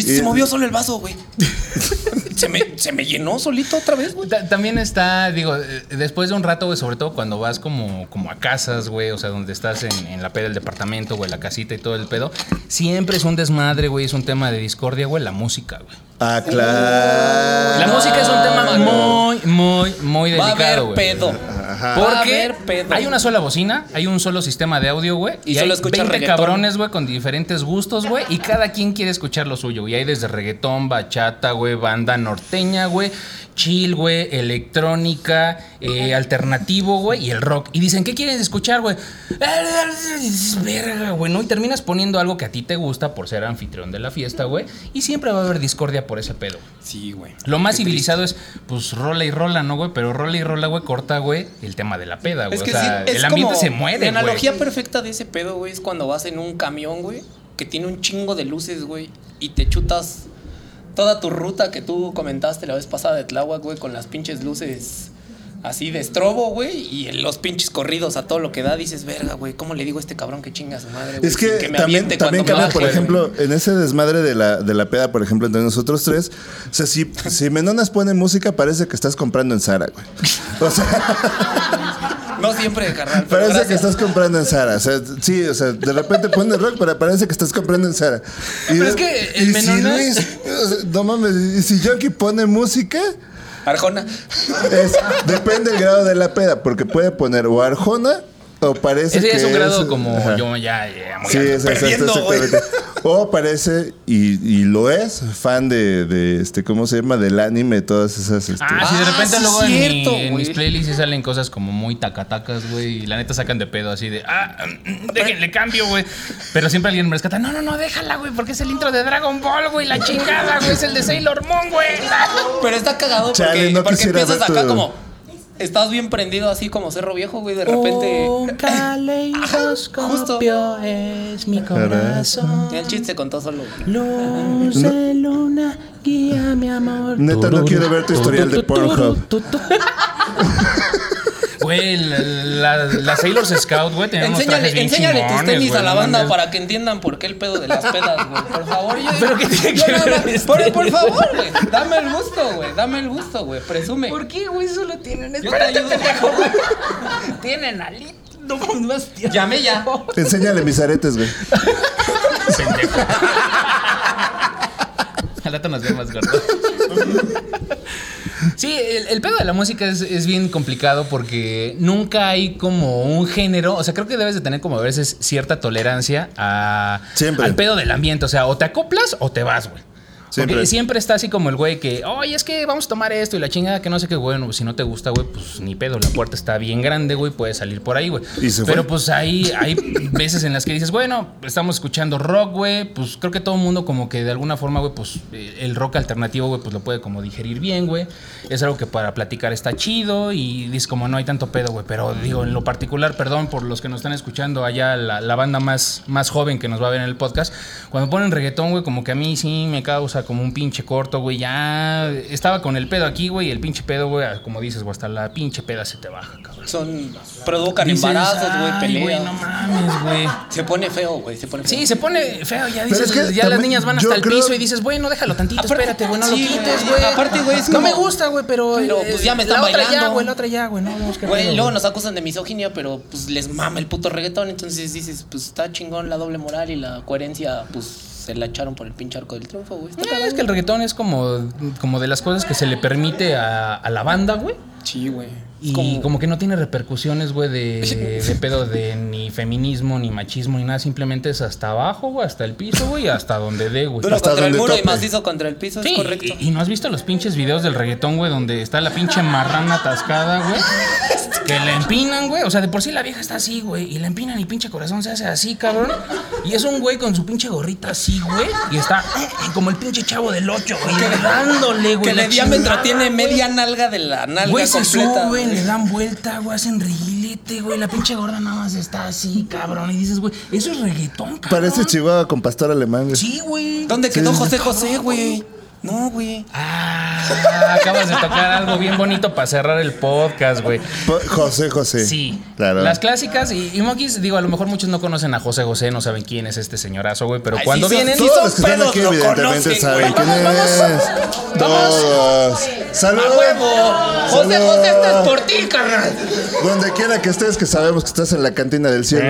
Se movió solo el vaso, güey. [LAUGHS] se, me, se me llenó solito otra vez, güey. Ta- También está, digo, eh, después de un rato, güey, sobre todo cuando vas como, como a casas, güey, o sea, donde estás en, en la peda del departamento, güey, la casita y todo el pedo, siempre es un desmadre, güey, es un tema de discordia, güey, la música, güey. Ah, claro. La música es un tema muy, muy, muy Va a delicado, haber güey. pedo. Va a Porque haber pedo. hay una sola bocina, hay un solo sistema de audio, güey. Y Y, solo hay escuchas 20 reggaetón. cabrones, güey, con diferentes gustos, güey. Y cada quien quiere escuchar lo suyo, güey. Hay desde reggaetón, bachata, güey, banda norteña, güey. Chill, güey, electrónica, eh, alternativo, güey, y el rock. Y dicen, ¿qué quieren escuchar, güey? Verga, güey, ¿no? Y terminas poniendo algo que a ti te gusta por ser anfitrión de la fiesta, güey. Y siempre va a haber discordia por ese pedo. Sí, güey. Lo más civilizado es, pues, rola y rola, ¿no, güey? Pero rola y rola, güey, corta, güey, el tema de la peda, güey. Es que o sea, sí, es el ambiente como- se muere, La analogía güey. perfecta de ese pedo, güey, es cuando vas en un camión, güey, que tiene un chingo de luces, güey, y te chutas toda tu ruta que tú comentaste la vez pasada de Tláhuac, güey, con las pinches luces así de estrobo, güey, y los pinches corridos a todo lo que da, dices, verga, güey, ¿cómo le digo a este cabrón que chinga a su madre? güey, Es que, me también, también cambia, por ejemplo, en ese desmadre de la, de la peda, por ejemplo, entre nosotros tres, o sea, si, si Menonas pone música, parece que estás comprando en Zara, güey. O sea. [LAUGHS] No siempre, carnal. parece que estás comprando en Zara. O sea, sí, o sea, de repente pone rock, pero parece que estás comprando en Zara. Y Pero de- es que el y si Luis, no mames, y si Junkie pone música, Arjona. es, depende del grado de la peda, porque puede poner o Arjona o parece Ese que es un grado como ajá. yo ya, ya muy Sí, es, exactamente. O parece, y, y lo es, fan de, de, este, ¿cómo se llama? Del anime, todas esas. Este, Ah, sí, de Ah, repente sí, luego en, mi- cierto, en mis playlists salen cosas como muy tacatacas, güey. Y la neta sacan de pedo así de, ah, mm, déjenle cambio, güey. Pero siempre alguien me rescata, no, no, no, déjala, güey, porque es el intro de Dragon Ball, güey, la chingada, güey, es el de Sailor Moon, güey. Pero está cagado porque, Chale, no porque empiezas acá tu- como. Estás bien prendido así como cerro viejo, güey. De repente. Un [LAUGHS] caleidoscopio es mi corazón. El chiste se contó solo. Luz de luna, guía mi amor. Neta, no quiero ver tu historial de Pornhub. Güey, la, la, Scout, güey, tenía unos trajes Enséñale, bien enséñale tus tenis güey, a la no banda mames. para que entiendan por qué el pedo de las pedas, güey. Por favor, yo. ¿Pero qué tiene yo que ver mis por, por favor, güey. Dame el gusto, güey. Dame el gusto, güey. Presume. ¿Por qué, güey? Solo tienen. Yo te ayudo. Tienen alito. No más tío. Llamé ya. Enséñale mis aretes, güey. [LAUGHS] Pendejo. Al rato nos vemos, gordo. Sí, el, el pedo de la música es, es bien complicado porque nunca hay como un género. O sea, creo que debes de tener como a veces cierta tolerancia a, Siempre. al pedo del ambiente. O sea, o te acoplas o te vas, güey. Porque Siempre. siempre está así como el güey que, oye, es que vamos a tomar esto y la chingada que no sé qué, bueno, si no te gusta, güey, pues ni pedo, la puerta está bien grande, güey, puedes salir por ahí, güey. Pero fue. pues ahí hay veces en las que dices, bueno, estamos escuchando rock, güey, pues creo que todo el mundo como que de alguna forma, güey, pues eh, el rock alternativo, güey, pues lo puede como digerir bien, güey. Es algo que para platicar está chido y dices como no hay tanto pedo, güey, pero digo, en lo particular, perdón por los que nos están escuchando allá, la, la banda más, más joven que nos va a ver en el podcast, cuando ponen reggaetón, güey, como que a mí sí me causa como un pinche corto, güey, ya estaba con el pedo aquí, güey, y el pinche pedo, güey, como dices, güey, hasta la pinche peda se te baja, cabrón. Son. Provocan Dices, embarazos, güey, "Ay, peleas. güey, no mames, güey. Se pone feo, güey. Se pone feo. Sí, se pone feo, ya dices, es que ya las niñas van hasta el creo- piso y dices, bueno, déjalo tantito, Aparte- espérate, güey, no sí, lo quites, güey. güey. Aparte, güey, es No como- me gusta, güey, pero... Pero, pues, ya me están La otra ya, bailando. güey, la otra ya, güey, no, no, es que Güey, luego güey. nos acusan de misoginia, pero pues les mama el puto reggaetón. Entonces dices, pues está chingón la doble moral y la coherencia, pues se la echaron por el pinche arco del triunfo, güey. Cagado. Es que el reggaetón es como, como de las cosas que se le permite a, a la banda, güey. Sí, güey. Y como... como- que no tiene repercusiones, güey, de, de pedo de ni feminismo, ni machismo, ni nada. Simplemente es hasta abajo, güey, hasta el piso, güey, hasta donde dé, güey. Duro Hasta contra el muro y tope. macizo contra el piso, Sí, es correcto. Y, y no has visto los pinches videos del reggaetón, güey, donde está la pinche marrana atascada, güey. Que la empinan, güey. O sea, de por sí la vieja está así, güey. Y la empinan y pinche corazón se hace así, cabrón. Y es un güey con su pinche gorrita así, güey. Y está eh, como el pinche chavo del 8, güey. Dándole, güey. que la de diámetro tiene media nalga de la nalga Güey, se completa. Le dan vuelta, güey, hacen reguilete, güey. La pinche gorda nada más está así, cabrón. Y dices, güey, eso es reggaetón, cabrón. Parece Chihuahua con pastor alemán, güey. Sí, güey. ¿Dónde quedó sí, José José, güey? No, güey. Ah, acabas de tocar algo bien bonito para cerrar el podcast, güey. José José. Sí, Claro. Las clásicas y, y Monkeys, digo, a lo mejor muchos no conocen a José José, no saben quién es este señorazo, güey, pero Ay, cuando son- vienen... Todos los que están aquí lo evidentemente conocen, saben güey. quién es. Todos. ¡Salud! ¡A huevo! José. José, esto es por ti, carnal. Donde quiera que estés, que sabemos que estás en la cantina del cielo.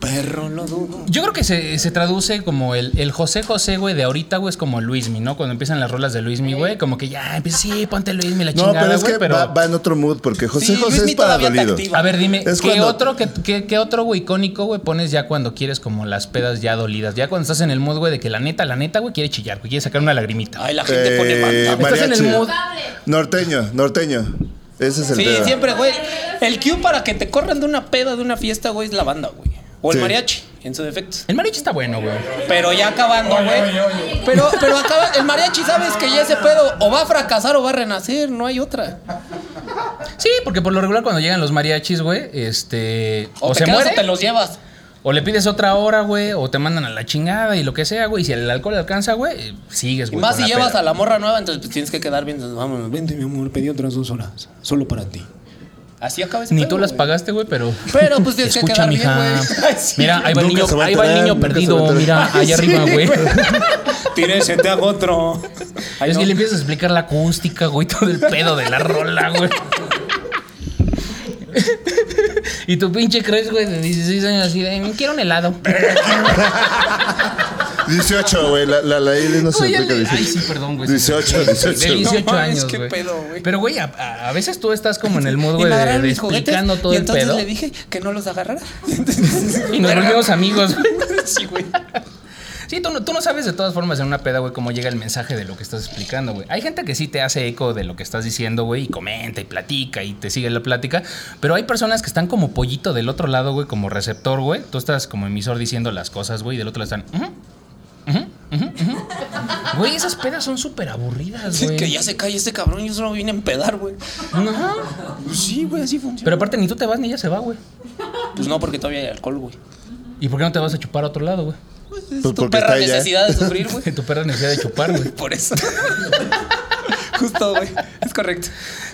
Perro, lo dudo. Yo creo que se, se traduce como el, el José José, güey, de ahorita, güey, es como Luismi, ¿no? Cuando empiezan las rolas de Luismi, güey, como que ya empieza, sí, ponte Luismi, la No, chingada, pero es güey, que pero... va, va en otro mood, porque José Sí, José Luismi es para dolido. A ver, dime, Es ¿qué cuando- otro, qué, qué- qué otro, güey, icónico, güey, pones ya cuando quieres como las pedas ya dolidas? Ya cuando estás en el mood, güey, de que la neta, la neta, güey, quiere chillar, güey, quiere sacar una lagrimita. Ay, la gente pone Eh, banda. Estás en el mood. Norteño, norteño. Ese es el Sí, tema. siempre, güey. El cue para que te corran de una peda, de una fiesta, güey, es la banda, güey. O el Sí. mariachi, en su defecto. El mariachi está bueno, güey. Pero ya acabando, güey. Pero, pero acaba, el mariachi, sabes que ya ese pedo o va a fracasar o va a renacer, no hay otra. Sí, porque por lo regular cuando llegan los mariachis, güey, este... O, O, te se muere... o te los llevas. O le pides otra hora, güey, o te mandan a la chingada y lo que sea, güey. Y si el alcohol alcanza, güey, sigues, Y güey. más si llevas peda. a la morra nueva, entonces pues, tienes que quedar bien. Vamos, vente, mi amor, pedí otras dos horas. Solo para ti. Así acaba ese Ni pedo, tú las güey. pagaste, güey, pero. Pero pues tienes que Escucha, quedar bien, mija. güey. [LAUGHS] Ay, sí. Mira, ahí va el Nunca niño, se va a ahí va el enterar, niño nunca se va a perdido. Mira, allá [LAUGHS] arriba, güey. Tírese, te hago otro. Ay, [LAUGHS] es no. que le empiezas a explicar la acústica, güey, todo el pedo de la rola, güey. y tu pinche crees, güey, de 16 años así de, "Mm, quiero un helado. 18, güey. La, la, la Ili no se Oye, aplica el- 18. Ay, sí, perdón, güey. 18, 18. De 18 No mames, años, qué güey. pedo, güey. Pero, güey, a, a- veces tú estás como en el mood, güey, de, de explicando todo y el entonces pedo. le dije que no los agarrara. [LAUGHS] Y nos volvimos amigos, güey. [LAUGHS] Sí, güey. Sí, tú no, tú no sabes de todas formas en una peda, güey, cómo llega el mensaje de lo que estás explicando, güey. Hay gente que sí te hace eco de lo que estás diciendo, güey, y comenta y platica y te sigue la plática. Pero hay personas que están como pollito del otro lado, güey, como receptor, güey. Tú estás como emisor diciendo las cosas, güey, y del otro lado están. "Ujú, ujú, ujú, ujú". Güey, esas pedas son súper aburridas, Sí, güey. que ya se calle este cabrón, yo solo vine a empedar, güey. Ajá. Pues sí, güey, así funciona. Pero aparte, ni tú te vas ni ella se va, güey. Pues no, porque todavía hay alcohol, güey. ¿Y por qué no te vas a chupar a otro lado, güey? Es Pues tu perra allá. necesidad de sufrir, güey. [LAUGHS] Tu perra necesidad de chupar, güey. [LAUGHS] Por eso. [LAUGHS] Justo, güey. Es correcto.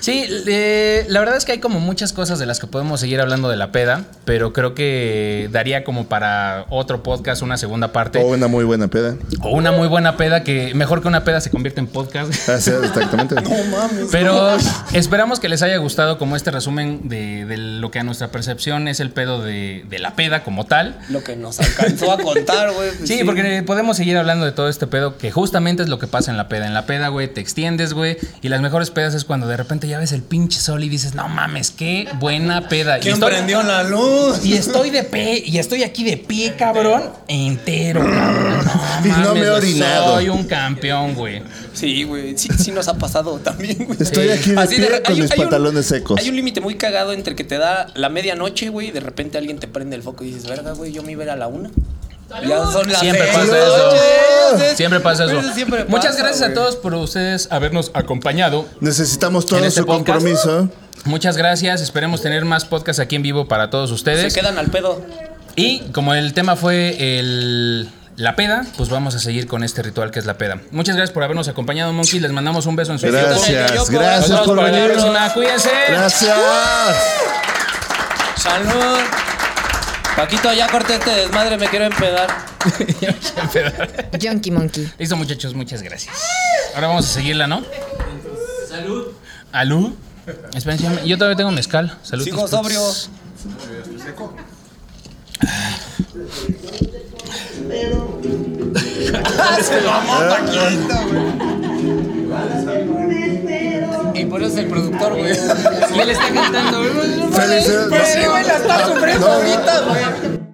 Sí, eh, la verdad es que hay como muchas cosas de las que podemos seguir hablando de la peda, pero creo que daría como para otro podcast una segunda parte. O una muy buena peda. O una muy buena peda que mejor que una peda se convierte en podcast. [LAUGHS] Así es, exactamente. mames. Pero esperamos que les haya gustado como este resumen de, de lo que a nuestra percepción es el pedo de, de la peda como tal. Lo que nos alcanzó a contar, güey. pues Sí, porque podemos seguir hablando de todo este pedo que justamente es lo que pasa en la peda. En la peda, güey, te extiendes, güey. Y las mejores pedas es cuando de repente ya ves el pinche sol y dices, no mames, qué buena peda. Y ¿Quién estoy- prendió la luz? Y estoy de pie, y estoy aquí de pie, cabrón, entero, cabrón. [LAUGHS] Y no me he orinado. Soy un campeón, güey. Sí, güey. Sí, sí nos ha pasado [LAUGHS] también, güey. Estoy aquí de Así pie con hay mis hay un- pantalones secos. Hay un límite muy cagado entre que te da la medianoche, güey, y de repente alguien te prende el foco y dices, verga, güey, yo me iba a ir a la una. Ya son las Siempre seis, pasa eso. Siempre pasa eso. Muchas gracias a todos por ustedes habernos acompañado. Necesitamos todo este su podcast. compromiso. Muchas gracias. Esperemos tener más podcasts aquí en vivo para todos ustedes. Se quedan al pedo. Y como el tema fue el, la peda, pues vamos a seguir con este ritual que es la peda. Muchas gracias por habernos acompañado, Monkey. Les mandamos un beso en su Gracias, gracias vemos por venir. Cuídense. Gracias. Salud. Paquito, ya corté este desmadre, me quiero empedar. [LAUGHS] Junkie Monkey. Listo, muchachos, muchas gracias. Ahora vamos a seguirla, ¿no? Salud. ¿Alud? Espérense, yo todavía tengo mezcal. Salud. Sigo sobrio. [LAUGHS] Se mamó Paquito, güey. Por eso es el productor, güey. Y él está cantando. Felicidades. Pero, güey, la está sufriendo ahorita, güey.